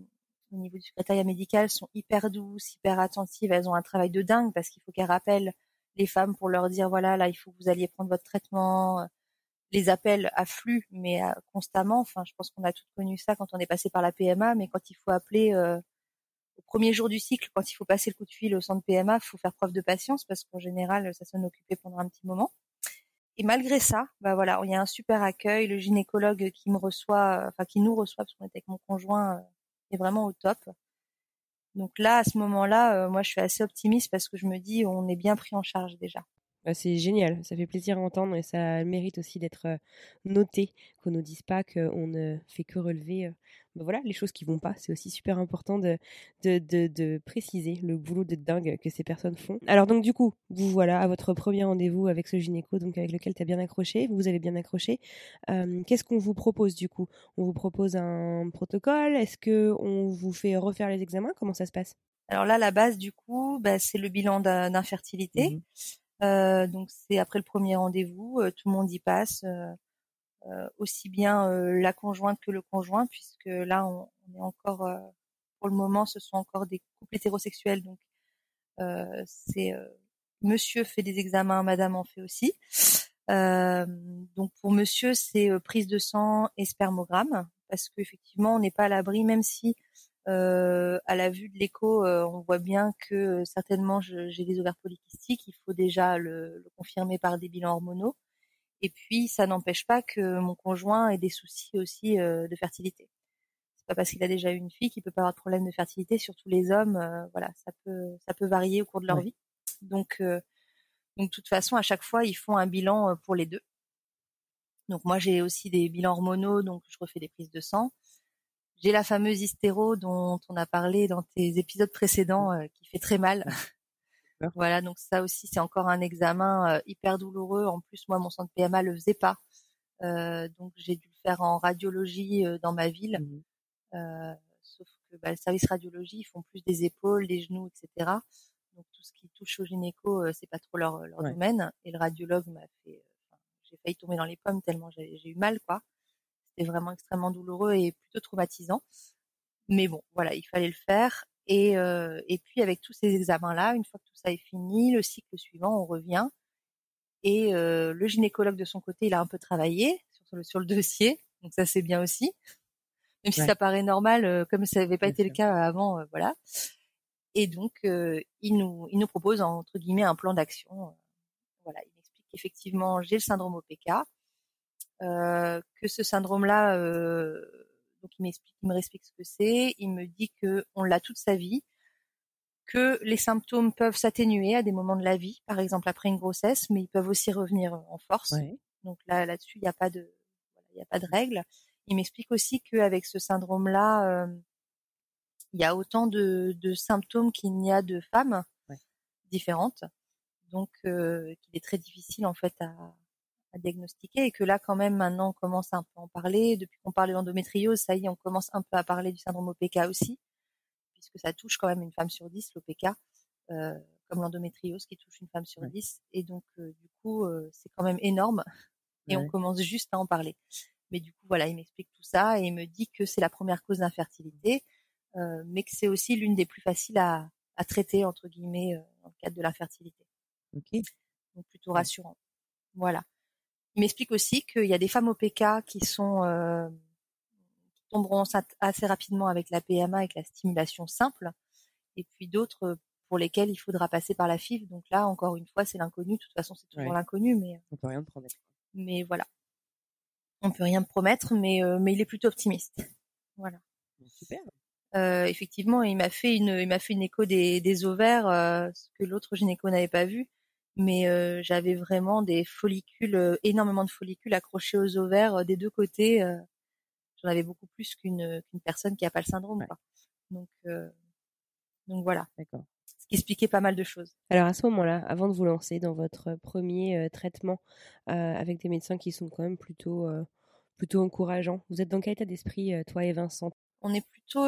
au niveau du secrétariat médical sont hyper douces, hyper attentives. Elles ont un travail de dingue parce qu'il faut qu'elles rappellent les femmes pour leur dire voilà là il faut que vous alliez prendre votre traitement. Les appels affluent mais euh, constamment. Enfin je pense qu'on a toutes connu ça quand on est passé par la PMA, mais quand il faut appeler euh, au premier jour du cycle, quand il faut passer le coup de fil au centre PMA, faut faire preuve de patience parce qu'en général ça sonne occupé pendant un petit moment. Et malgré ça, bah voilà, il y a un super accueil. Le gynécologue qui me reçoit, enfin qui nous reçoit parce qu'on est avec mon conjoint, euh, est vraiment au top. Donc là, à ce moment-là, euh, moi, je suis assez optimiste parce que je me dis, on est bien pris en charge déjà. Bah, c'est génial, ça fait plaisir à entendre et ça mérite aussi d'être euh, noté, qu'on ne dise pas qu'on ne fait que relever bah, voilà, les choses qui vont pas. C'est aussi super important de, de, de, préciser le boulot de dingue que ces personnes font. Alors donc du coup, vous voilà à votre premier rendez-vous avec ce gynéco, donc avec lequel tu as bien accroché, vous avez bien accroché. Qu'est-ce qu'on vous propose du coup? On vous propose un protocole? Est-ce que on vous fait refaire les examens? Comment ça se passe? Alors là, la base du coup, bah, c'est le bilan d'infertilité. Mmh euh, donc c'est après le premier rendez-vous, euh, tout le monde y passe, euh, aussi bien la conjointe que le conjoint, puisque là on, est encore, pour le moment, ce sont encore des couples hétérosexuels, donc c'est Monsieur fait des examens, Madame en fait aussi. donc pour Monsieur, c'est prise de sang et spermogramme, parce qu'effectivement on n'est pas à l'abri, même si euh, à la vue de l'écho, euh, on voit bien que euh, certainement j'ai des ovaires polykystiques. Il faut déjà le, le, confirmer par des bilans hormonaux. Et puis, ça n'empêche pas que mon conjoint ait des soucis aussi euh, de fertilité. C'est pas parce qu'il a déjà eu une fille qu'il peut pas avoir de problème de fertilité. Surtout les hommes, voilà, ça peut ça peut varier au cours de leur vie. Donc Donc de toute façon, à chaque fois, ils font un bilan pour les deux. Donc moi, j'ai aussi des bilans hormonaux, donc je refais des prises de sang. J'ai la fameuse hystéro dont on a parlé dans tes épisodes précédents, qui fait très mal. voilà, donc ça aussi, c'est encore un examen hyper douloureux. En plus, moi, mon centre PMA le faisait pas. Euh, donc j'ai dû le faire en radiologie dans ma ville. Mmh euh, sauf que bah, le service radiologie, ils font plus des épaules, des genoux, etc. Donc tout ce qui touche au gynéco, euh, c'est pas trop leur, leur domaine. Et le radiologue m'a fait, j'ai failli tomber dans les pommes tellement j'ai eu mal, quoi. C'était vraiment extrêmement douloureux et plutôt traumatisant. Mais bon, voilà, il fallait le faire. Et, euh, et puis avec tous ces examens-là, une fois que tout ça est fini, le cycle suivant, on revient. Et euh, le gynécologue de son côté, il a un peu travaillé sur le, sur le dossier, donc ça c'est bien aussi même si ça paraît normal, euh, comme ça n'avait pas été le cas avant, euh, voilà. Et donc, euh, il nous, il nous propose entre guillemets un plan d'action. voilà, il m'explique qu'effectivement j'ai le syndrome OPK, que ce syndrome-là, donc il m'explique, il me explique ce que c'est. Il me dit que on l'a toute sa vie, que les symptômes peuvent s'atténuer à des moments de la vie, par exemple après une grossesse, mais ils peuvent aussi revenir en force. Donc là, là-dessus, il n'y a pas de, il n'y a pas de règle. Il m'explique aussi qu'avec ce syndrome-là, euh, il y a autant de, de symptômes qu'il n'y a de femmes différentes, donc euh, qu'il est très difficile en fait à, à, diagnostiquer et que là quand même maintenant on commence un peu à en parler. Depuis qu'on parle de l'endométriose, ça y est, on commence un peu à parler du syndrome OPK aussi, puisque ça touche quand même une femme sur dix, l'OPK, euh, comme l'endométriose qui touche une femme sur dix. Et donc du coup, c'est quand même énorme et on commence juste à en parler. Mais du coup, voilà, il m'explique tout ça et il me dit que c'est la première cause d'infertilité, euh, mais que c'est aussi l'une des plus faciles à, à traiter entre guillemets euh, dans le cadre de l'infertilité. Ok. Donc plutôt rassurant. Voilà. Il m'explique aussi qu'il y a des femmes au PK qui sont euh, qui tomberont assez rapidement avec la PMA avec la stimulation simple, et puis d'autres pour lesquelles il faudra passer par la FIV. Donc là, encore une fois, c'est l'inconnu. De toute façon, c'est toujours l'inconnu, mais on peut rien promettre. Mais voilà, on peut rien me promettre, mais euh, mais il est plutôt optimiste. Voilà. Super. Euh, effectivement, il m'a fait une il m'a fait une écho des, des ovaires, euh, ce que l'autre gynéco n'avait pas vu. Mais euh, j'avais vraiment des follicules, énormément de follicules accrochés aux ovaires des deux côtés. J'en avais beaucoup plus qu'une qu'une personne qui a pas le syndrome. Quoi. Donc donc voilà. D'accord ce qui expliquait pas mal de choses. Alors à ce moment-là, avant de vous lancer dans votre premier traitement avec des médecins qui sont quand même plutôt plutôt encourageants, vous êtes dans quel état d'esprit, toi et Vincent? On est plutôt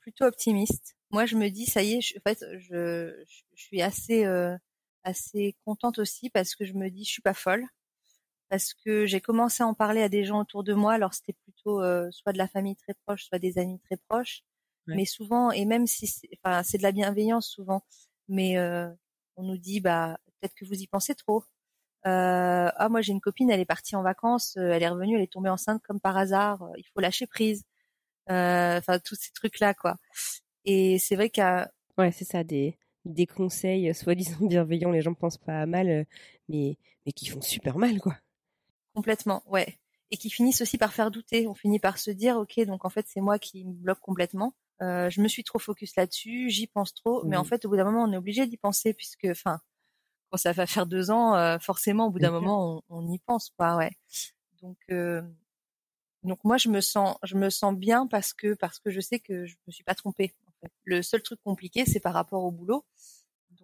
plutôt optimiste. Moi, je me dis ça y est, je, en fait, je, je, suis assez assez contente aussi parce que je me dis je suis pas folle parce que j'ai commencé à en parler à des gens autour de moi. Alors c'était plutôt soit de la famille très proche, soit des amis très proches. Mais souvent, et même si c'est, enfin, c'est de la bienveillance souvent, mais euh, on nous dit, bah, peut-être que vous y pensez trop. Euh, ah, moi j'ai une copine, elle est partie en vacances, euh, elle est revenue, elle est tombée enceinte comme par hasard. il faut lâcher prise. Enfin, tous ces trucs-là, quoi. Et c'est vrai qu'à ouais, c'est ça, des des conseils soi-disant bienveillants, les gens pensent pas à mal, mais mais qui font super mal, quoi. Complètement, ouais. Et qui finissent aussi par faire douter. On finit par se dire, ok, donc en fait c'est moi qui me bloque complètement. Euh, je me suis trop focus là-dessus, j'y pense trop, mais en fait, au bout d'un moment, on est obligé d'y penser puisque, enfin, quand ça va faire deux ans, euh, forcément, au bout d'un moment, on, y pense, quoi, ouais. Donc, euh, donc moi, je me sens, je me sens bien parce que parce que je sais que je me suis pas trompée. Le seul truc compliqué, c'est par rapport au boulot.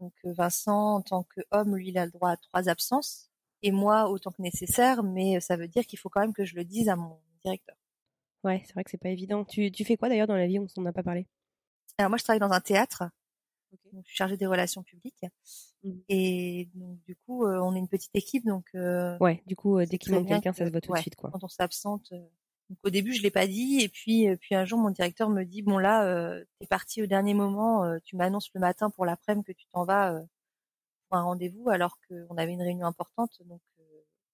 Donc, Vincent, en tant qu'homme, lui, il a le droit à trois absences, et moi, autant que nécessaire, mais ça veut dire qu'il faut quand même que je le dise à mon directeur. Ouais, c'est vrai que c'est pas évident. Tu, tu fais quoi d'ailleurs dans la vie? On s'en a pas parlé. Alors moi, je travaille dans un théâtre. je suis chargée des relations publiques. Mmh. Et donc du coup, euh, on est une petite équipe, donc. Euh, ouais. Du coup, euh, dès qu'il manque quelqu'un, ça se voit tout de suite, quoi. Quand on s'absente. Donc au début, je l'ai pas dit, et puis puis un jour, mon directeur me dit bon là, euh, t'es parti au dernier moment. tu m'annonces le matin pour l'après-midi que tu t'en vas pour un rendez-vous, alors qu'on avait une réunion importante. Donc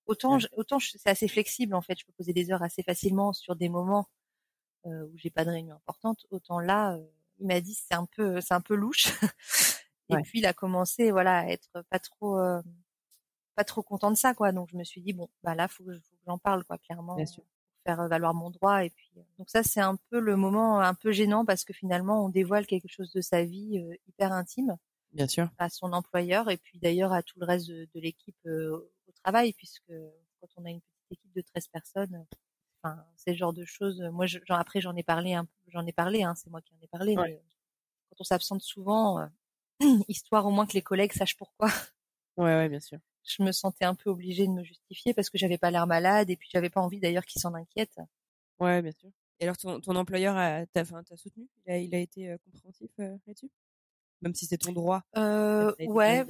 Autant, autant c'est assez flexible en fait. Je peux poser des heures assez facilement sur des moments euh, où j'ai pas de réunion importante. Autant là, euh, il m'a dit c'est un peu, c'est un peu louche. Et puis il a commencé, voilà, à être pas trop, euh, pas trop content de ça, quoi. Donc je me suis dit bon, bah là, faut que, faut que j'en parle, quoi, clairement, Bien sûr. Faire valoir mon droit. Et puis euh, donc ça, c'est un peu le moment un peu gênant parce que finalement, on dévoile quelque chose de sa vie hyper intime. Bien sûr. À son employeur et puis d'ailleurs à tout le reste de, l'équipe au travail, puisque quand on a une petite équipe de 13 personnes, enfin, c'est le genre de choses. Moi, genre, après, j'en ai parlé, j'en ai parlé, hein, c'est moi qui en ai parlé. Mais quand on s'absente souvent, histoire au moins que les collègues sachent pourquoi. Ouais, ouais, bien sûr. Je me sentais un peu obligée de me justifier parce que j'avais pas l'air malade et puis j'avais pas envie d'ailleurs qu'ils s'en inquiètent. Ouais, bien sûr. Et alors, ton, ton employeur t'a soutenu? Il a, il a été euh, compréhensif euh, là-dessus? Même si c'est ton droit? Euh, Ouais.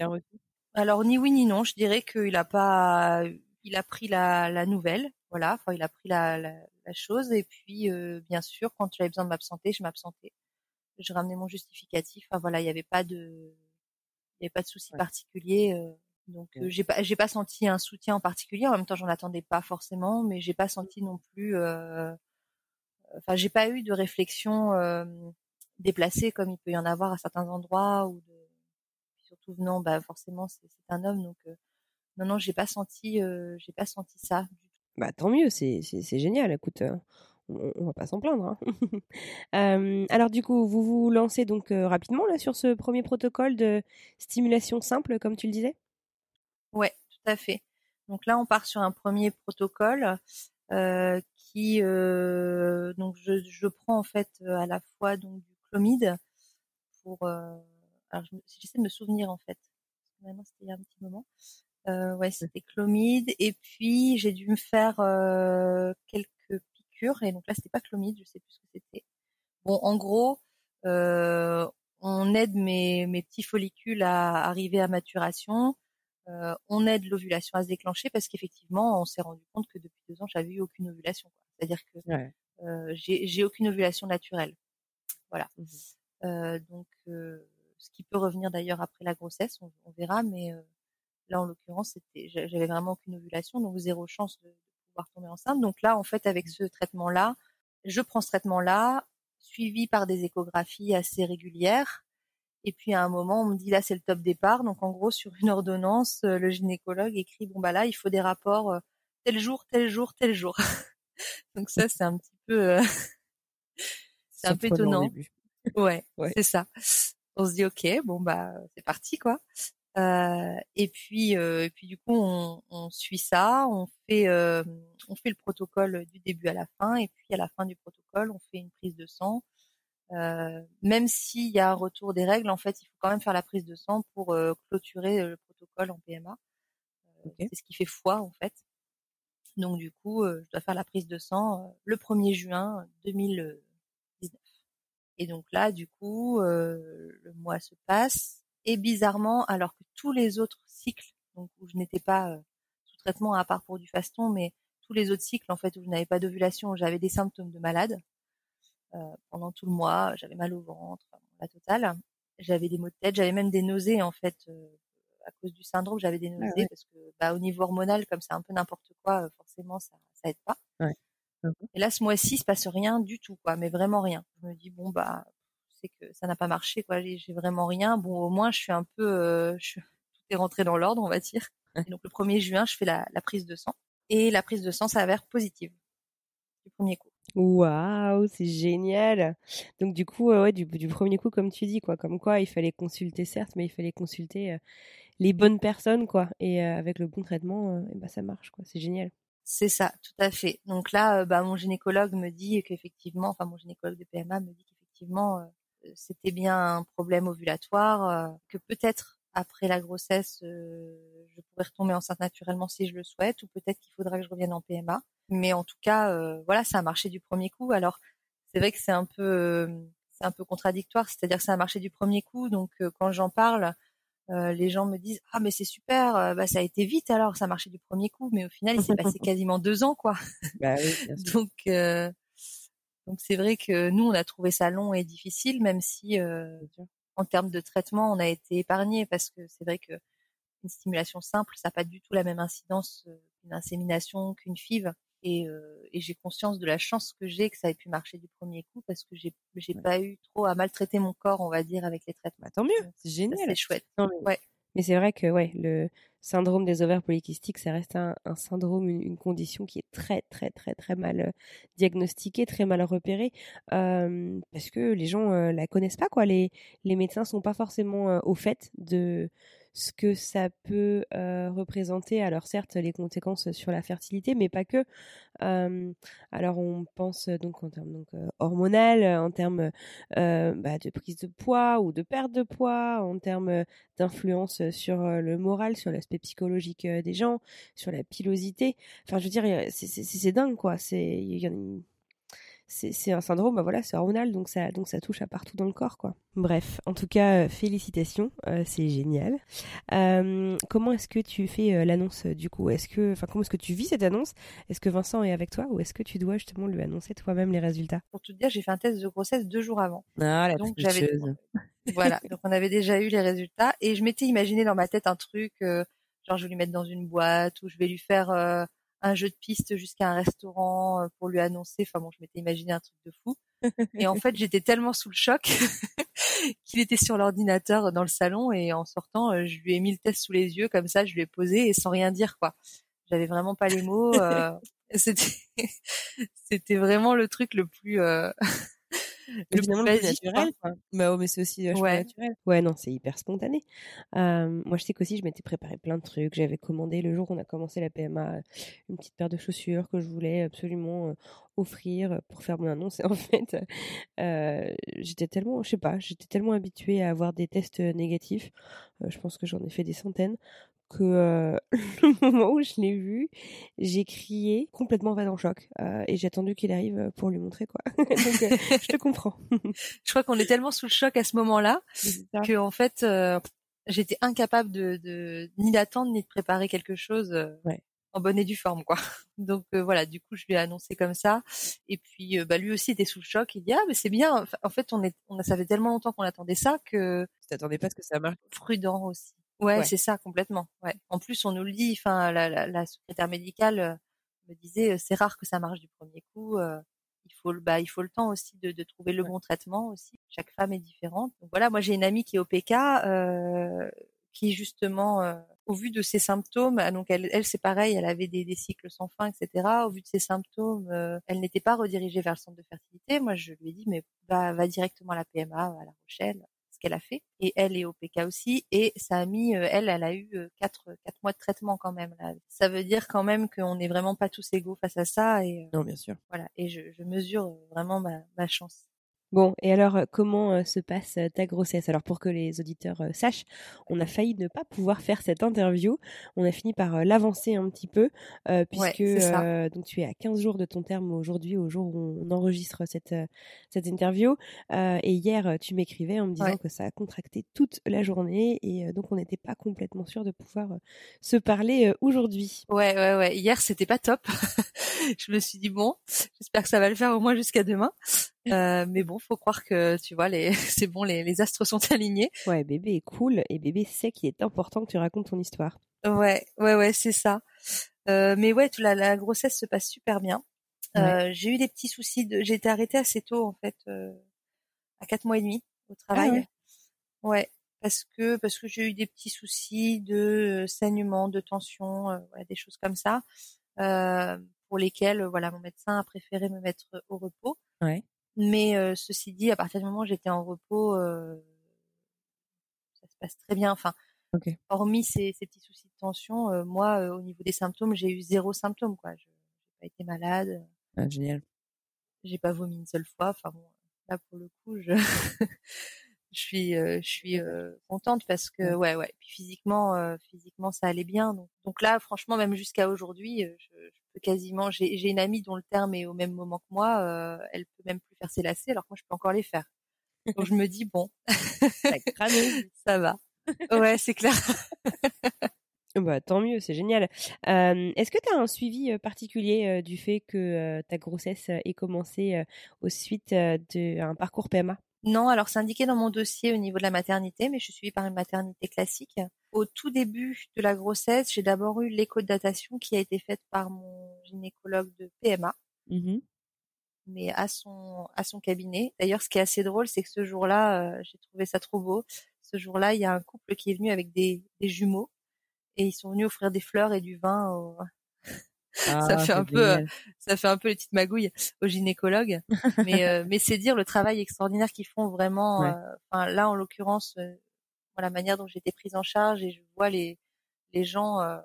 Alors, ni oui ni non. Je dirais qu'il a pas. Il a pris la, la nouvelle. Voilà. Enfin, il a pris la, la, la chose. Et puis, euh, bien sûr, quand j'avais besoin de m'absenter, je m'absentais. Je ramenais mon justificatif. Enfin, voilà, il n'y avait pas de. Il n'y avait pas de souci particulier. Donc, j'ai pas, j'ai pas senti un soutien en particulier. En même temps, j'en attendais pas forcément, mais j'ai pas senti non plus enfin j'ai pas eu de réflexion euh, déplacée comme il peut y en avoir à certains endroits ou de surtout venant bah forcément c'est un homme donc euh, non non j'ai pas senti euh, j'ai pas senti ça du tout. Bah tant mieux c'est c'est génial écoute on, va pas s'en plaindre. Hein. alors du coup, vous vous lancez donc rapidement là sur ce premier protocole de stimulation simple, comme tu le disais? Ouais, tout à fait. Donc là, on part sur un premier protocole euh, qui euh, donc je, je, prends en fait euh, à la fois donc du chlomide pour alors j'essaie de me souvenir en fait. Maintenant c'était il y a un petit moment. Euh, ouais c'était chlomide et puis j'ai dû me faire quelques piqûres. Et donc là c'était pas chlomide je sais plus ce que c'était. Bon en gros euh, on aide mes, mes petits follicules à arriver à maturation euh, on aide l'ovulation à se déclencher parce qu'effectivement, on s'est rendu compte que depuis deux ans, j'avais eu aucune ovulation. C'est-à-dire que euh, j'ai aucune ovulation naturelle. Voilà. Mmh euh, donc, ce qui peut revenir d'ailleurs après la grossesse, on, verra. Mais là, en l'occurrence, c'était, j'avais vraiment aucune ovulation, donc zéro chance de, de, pouvoir tomber enceinte. Donc là, en fait, avec ce traitement-là, je prends ce traitement-là, suivi par des échographies assez régulières et puis à un moment, on me dit là c'est le top départ. Donc en gros sur une ordonnance, euh, le gynécologue écrit bon bah là il faut des rapports euh, tel jour, tel jour, tel jour. Donc ça c'est un petit peu euh, c'est un peu étonnant. Ouais, ouais. c'est ça. On se dit ok bon bah c'est parti quoi. Euh, et puis et puis du coup on, on suit ça, on fait on fait le protocole du début à la fin et puis à la fin du protocole on fait une prise de sang euh, même s'il y a un retour des règles, en fait, il faut quand même faire la prise de sang pour euh, clôturer le protocole en PMA. Euh, c'est ce qui fait foi, en fait. Donc du coup, je dois faire la prise de sang le 1er juin 2019. Et donc là, du coup, le mois se passe et bizarrement, alors que tous les autres cycles, donc où je n'étais pas sous traitement à part pour du faston, mais tous les autres cycles en fait où je n'avais pas d'ovulation, où j'avais des symptômes de malade, euh, pendant tout le mois. J'avais mal au ventre, la totale. J'avais des maux de tête, j'avais même des nausées en fait euh, à cause du syndrome. J'avais des ah nausées parce que bah, au niveau hormonal, comme c'est un peu n'importe quoi, euh, forcément ça ça aide pas. Ouais. Mmh Et là, ce mois-ci, il se passe rien du tout, quoi, mais vraiment rien. Je me dis bon bah c'est que ça n'a pas marché, quoi. J'ai vraiment rien. Bon, au moins, je suis un peu, je, tout est rentré dans l'ordre, on va dire. Et donc le 1er juin, je fais la, la, prise de sang et la prise de sang s'avère positive du premier coup. Waouh, c'est génial. Donc du coup, ouais, du, premier coup, comme tu dis, quoi, comme quoi, il fallait consulter certes, mais il fallait consulter les bonnes personnes, quoi. Et avec le bon traitement, et bah ça marche, quoi. C'est génial. C'est ça, tout à fait. Donc là, bah mon gynécologue me dit qu'effectivement, enfin mon gynécologue de PMA me dit qu'effectivement, c'était bien un problème ovulatoire, que peut-être après la grossesse, je pourrais retomber enceinte naturellement si je le souhaite, ou peut-être qu'il faudra que je revienne en PMA. Mais en tout cas, euh, voilà, ça a marché du premier coup. Alors, c'est vrai que c'est un peu, euh, c'est un peu contradictoire. C'est-à-dire que ça a marché du premier coup. Donc, euh, quand j'en parle, les gens me disent ah mais c'est super, bah ça a été vite alors, ça a marché du premier coup. Mais au final, il s'est passé quasiment deux ans, quoi. Bah oui, donc, donc c'est vrai que nous, on a trouvé ça long et difficile, même si en termes de traitement, on a été épargné parce que c'est vrai que une stimulation simple, ça n'a pas du tout la même incidence qu'une insémination, qu'une FIV et, euh, et j'ai conscience de la chance que j'ai que ça ait pu marcher du premier coup parce que j'ai j'ai pas eu trop à maltraiter mon corps on va dire avec les traitements. Bah, tant mieux, c'est génial. C'est chouette. ouais. Mais c'est vrai que ouais, le syndrome des ovaires polykystiques, ça reste un, syndrome, une, condition qui est très très très très mal euh, diagnostiquée, très mal repérée, euh, parce que les gens euh, la connaissent pas quoi. Les les médecins sont pas forcément au fait de ce que ça peut euh, représenter. Alors certes, les conséquences sur la fertilité, mais pas que. Euh, alors on pense donc en termes donc euh, hormonal, en termes bah, de prise de poids ou de perte de poids, en termes d'influence sur le moral, sur l'aspect psychologique des gens, sur la pilosité. Enfin, je veux dire, c'est dingue quoi. C'est c'est un syndrome, bah voilà, c'est hormonal, donc ça, donc ça touche à partout dans le corps, quoi. Bref, en tout cas, euh, félicitations, euh, c'est génial. Euh, comment est-ce que tu fais l'annonce du coup? Est-ce que, enfin, comment est-ce que tu vis cette annonce? Est-ce que Vincent est avec toi ou est-ce que tu dois justement lui annoncer toi-même les résultats? Pour tout dire, j'ai fait un test de grossesse deux jours avant. Ah, la donc j'avais, voilà, donc on avait déjà eu les résultats et je m'étais imaginé dans ma tête un truc, genre je vais lui mettre dans une boîte ou je vais lui faire un jeu de piste jusqu'à un restaurant euh, pour lui annoncer. Enfin bon, je m'étais imaginé un truc de fou. Et en fait, j'étais tellement sous le choc qu'il était sur l'ordinateur dans le salon et en sortant, euh, je lui ai mis le test sous les yeux comme ça, je lui ai posé et sans rien dire quoi. J'avais vraiment pas les mots. Euh, c'était c'était vraiment le truc le plus le plus naturel. Bah, mais c'est aussi ouais. naturel. Ouais, non, c'est hyper spontané. Euh, moi, je sais qu'aussi, je m'étais préparé plein de trucs. J'avais commandé le jour où on a commencé la PMA une petite paire de chaussures que je voulais absolument offrir pour faire mon annonce. Et en fait, euh, j'étais tellement, je sais pas, j'étais tellement habituée à avoir des tests négatifs. je pense que j'en ai fait des centaines que euh, le moment où je l'ai vu, j'ai crié complètement va en choc euh, et j'ai attendu qu'il arrive pour lui montrer quoi. Donc euh, je te comprends. je crois qu'on est tellement sous le choc à ce moment-là que en fait j'étais incapable de, de ni d'attendre ni de préparer quelque chose en bonne et due forme quoi. Donc voilà, du coup je lui ai annoncé comme ça et puis bah lui aussi était sous le choc. Il dit ah mais c'est bien. En fait on est on a, ça fait tellement longtemps qu'on attendait ça que. Tu t'attendais pas à ce que ça marche. Prudent aussi. Ouais, c'est ça complètement. Ouais. En plus, on nous le dit. Enfin, la, la, la secrétaire médicale euh, me disait, c'est rare que ça marche du premier coup. Euh, il faut le, bah, il faut le temps aussi de, de trouver le bon traitement aussi. Chaque femme est différente. Donc voilà, moi j'ai une amie qui est au PK, euh, qui justement, au vu de ses symptômes, ah, donc elle, elle c'est pareil, elle avait des, des, cycles sans fin, etc. Au vu de ses symptômes, elle n'était pas redirigée vers le centre de fertilité. Moi, je lui ai dit, mais va, va directement à la PMA à La Rochelle qu'elle a fait. Et elle est au PK aussi. Et ça a mis, euh, elle, elle a eu euh, quatre, quatre mois de traitement quand même. Là. Ça veut dire quand même qu'on n'est vraiment pas tous égaux face à ça. Et, euh, non, bien sûr. Voilà. Et je, je mesure vraiment ma, ma chance. Bon, et alors euh, comment euh, se passe euh, ta grossesse? Alors pour que les auditeurs sachent, on a failli ne pas pouvoir faire cette interview. On a fini par l'avancer un petit peu puisque donc tu es à 15 jours de ton terme aujourd'hui au jour où on enregistre cette cette interview et hier tu m'écrivais en me disant que ça a contracté toute la journée et donc on n'était pas complètement sûr de pouvoir se parler aujourd'hui. Ouais ouais ouais, hier c'était pas top. je me suis dit bon, j'espère que ça va le faire au moins jusqu'à demain. Euh, mais bon, faut croire que tu vois, les, c'est bon, les, les astres sont alignés. Ouais, bébé est cool et bébé sait qu'il est important que tu racontes ton histoire. Ouais, ouais, ouais, c'est ça. Euh, mais ouais, la, la grossesse se passe super bien. Euh, j'ai eu des petits soucis. De... J'ai été arrêtée assez tôt en fait, euh, à quatre mois et demi au ah travail. ouais. parce que parce que j'ai eu des petits soucis de saignement, de tension, euh, voilà, des choses comme ça, pour lesquelles voilà mon médecin a préféré me mettre au repos. Ouais. Mais euh, ceci dit, à partir du moment où j'étais en repos, euh, ça se passe très bien. Enfin, hormis ces, ces, petits soucis de tension, euh, moi, au niveau des symptômes, j'ai eu zéro symptôme. Quoi. Je n'ai pas été malade. Ah, génial. J'ai pas vomi une seule fois. Enfin bon, là pour le coup, je je suis je suis contente parce que ouais ouais. Puis physiquement physiquement ça allait bien. Donc donc là franchement même jusqu'à aujourd'hui, je, je quasiment. J'ai une amie dont le terme est au même moment que moi. Euh, elle peut même plus faire ses lacets, alors que moi je peux encore les faire. Donc je me dis bon, ça va. Ouais, c'est clair. Bah, tant mieux, c'est génial. Euh, Est-ce que tu as un suivi euh, particulier euh, du fait que euh, ta grossesse ait commencé au suite d'un parcours PMA non, alors c'est indiqué dans mon dossier au niveau de la maternité, mais je suis suivie par une maternité classique. Au tout début de la grossesse, j'ai d'abord eu l'écho de datation qui a été faite par mon gynécologue de PMA, mmh mais à son à son cabinet. D'ailleurs, ce qui est assez drôle, c'est que ce jour-là, euh, j'ai trouvé ça trop beau. ce jour-là, il y a un couple qui est venu avec des, des jumeaux et ils sont venus offrir des fleurs et du vin. Au... ça Ah, fait un peu, ça fait un peu les petites magouilles aux gynécologues, mais euh, mais c'est dire le travail extraordinaire qu'ils font vraiment. Ouais. euh, Enfin là, en l'occurrence, euh, la manière dont j'ai été prise en charge et je vois les les gens. euh,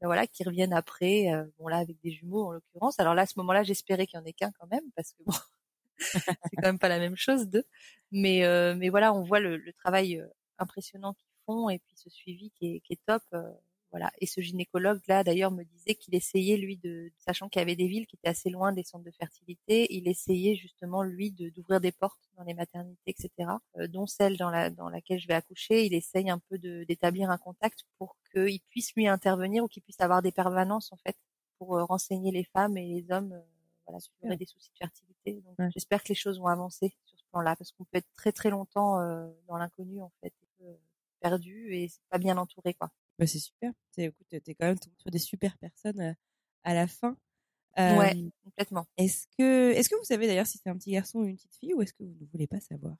ben voilà, qui reviennent après, euh, bon là avec des jumeaux en l'occurrence. Alors là, à ce moment-là, j'espérais qu'il y en ait qu'un quand même, parce que bon, c'est quand même pas la même chose deux. Mais euh, mais voilà, on voit le, le travail impressionnant qu'ils font et puis ce suivi qui est, qui est top. euh, voilà. Et ce gynécologue là, d'ailleurs, me disait qu'il essayait lui de, sachant qu'il y avait des villes qui étaient assez loin des centres de fertilité, il essayait justement lui de d'ouvrir des portes dans les maternités, etc. euh, dont celle dans la dans laquelle je vais accoucher. Il essaye un peu d'établir un contact pour qu'il puisse lui intervenir ou qu'il puisse avoir des permanences en fait pour euh, renseigner les femmes et les hommes. euh, voilà, vous avez des soucis de fertilité. Donc, Ouais. j'espère que les choses vont avancer sur ce plan-là, parce qu'on peut être très très longtemps euh, dans l'inconnu en fait, euh, perdu et pas bien entouré quoi. Bah, c'est super. C'est, écoute, t'es quand même tombé sur des super personnes euh, à la fin. Ouais. Euh, Complètement. Est-ce que, est-ce que vous savez d'ailleurs si c'est un petit garçon ou une petite fille ou est-ce que vous ne voulez pas savoir?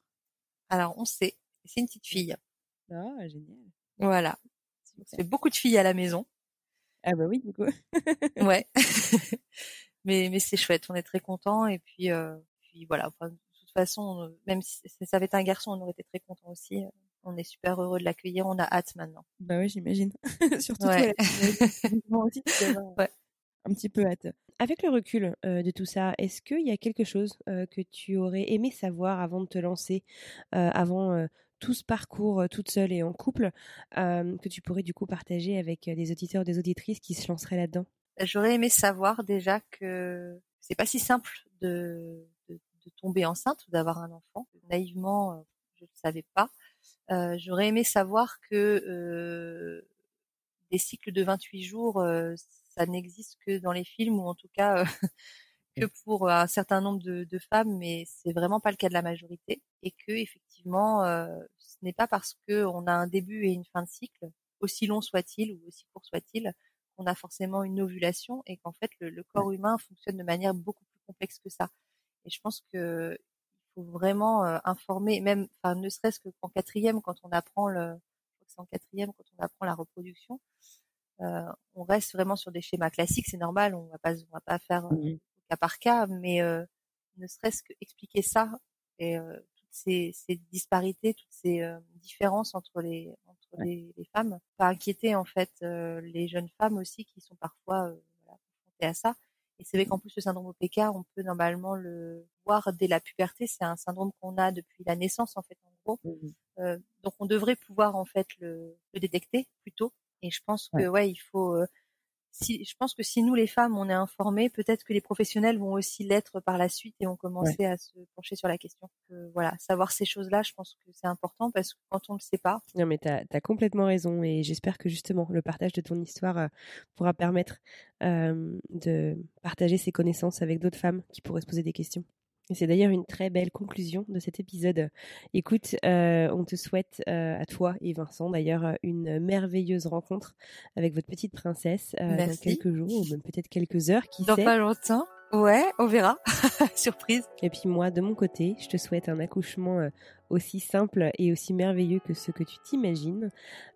Alors on sait, c'est une petite fille. Ah, génial. Voilà. C'est beaucoup de filles à la maison. Ah bah oui, du coup. Ouais. mais mais c'est chouette, on est très contents et puis euh, puis voilà. Enfin, de toute façon, euh, même si ça avait été un garçon, on aurait été très contents aussi. On est super heureux de l'accueillir. On a hâte maintenant. Bah oui, j'imagine. Surtout Ouais. toi, aussi, Ouais. un petit peu hâte. Avec le recul euh, de tout ça, est-ce qu'il y a quelque chose euh, que tu aurais aimé savoir avant de te lancer, euh, avant tout ce parcours toute seule et en couple, que tu pourrais du coup partager avec des auditeurs, des auditrices qui se lanceraient là-dedans? J'aurais aimé savoir déjà que c'est pas si simple de, de, de tomber enceinte ou d'avoir un enfant. Naïvement, je ne savais pas. Euh, J'aurais aimé savoir que des cycles de 28 jours, ça n'existe que dans les films ou en tout cas que pour un certain nombre de, de femmes, mais c'est vraiment pas le cas de la majorité. Et que effectivement, euh, ce n'est pas parce que on a un début et une fin de cycle, aussi long soit-il ou aussi court soit-il, qu'on a forcément une ovulation et qu'en fait le, le corps humain fonctionne de manière beaucoup plus complexe que ça. Et je pense que vraiment euh, informer, même, enfin, ne serait-ce que qu'en quatrième, quand on apprend le, en quatrième quand on apprend la reproduction, euh, on reste vraiment sur des schémas classiques, c'est normal, on va pas, on va pas faire euh, cas par cas, mais euh, ne serait-ce que expliquer ça et toutes ces, ces disparités, toutes ces différences entre les entre Ouais. les, les femmes, pas inquiéter en fait les jeunes femmes aussi qui sont parfois voilà, confrontées à ça. Et c'est vrai qu'en plus le syndrome OPK, on peut normalement le voir dès la puberté. C'est un syndrome qu'on a depuis la naissance en fait en gros. Mhm. Euh, donc on devrait pouvoir en fait le, le détecter plus tôt. Et je pense que Ouais. ouais, il faut. Si, je pense que si nous les femmes on est informées, peut-être que les professionnels vont aussi l'être par la suite et vont commencer à se pencher sur la question. Que, voilà, savoir ces choses-là, je pense que c'est important parce que quand on ne le sait pas, Non, mais tu as, complètement raison et j'espère que justement le partage de ton histoire euh, pourra permettre euh, de partager ses connaissances avec d'autres femmes qui pourraient se poser des questions. C'est d'ailleurs une très belle conclusion de cet épisode. Écoute, euh, on te souhaite euh, à toi et Vincent d'ailleurs une merveilleuse rencontre avec votre petite princesse euh, dans quelques jours ou même peut-être quelques heures, qui dans sait. pas longtemps, ouais, on verra. Surprise. Et puis moi, de mon côté, je te souhaite un accouchement euh, aussi simple et aussi merveilleux que ce que tu t'imagines.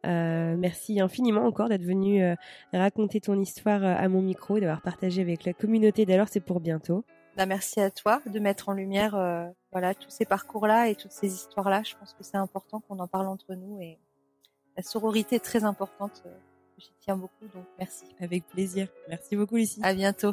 Euh, merci infiniment encore d'être venu raconter ton histoire à mon micro et d'avoir partagé avec la communauté d'alors c'est pour bientôt. Bah, merci à toi de mettre en lumière euh, voilà tous ces parcours-là et toutes ces histoires-là. Je pense que c'est important qu'on en parle entre nous et la sororité est très importante. euh, J'y tiens beaucoup, donc merci. Avec plaisir. Merci beaucoup Lucie. À bientôt.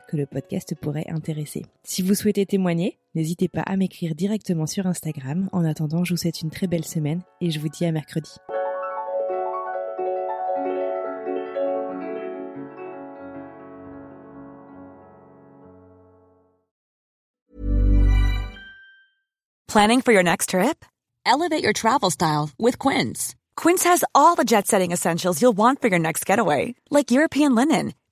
le podcast pourrait intéresser. Si vous souhaitez témoigner, n'hésitez pas à m'écrire directement sur Instagram. En attendant, je vous souhaite une très belle semaine et je vous dis à mercredi. Planning for your next trip? Elevate your travel style with Quince. Quince has all the jet setting essentials you'll want for your next getaway, like European linen,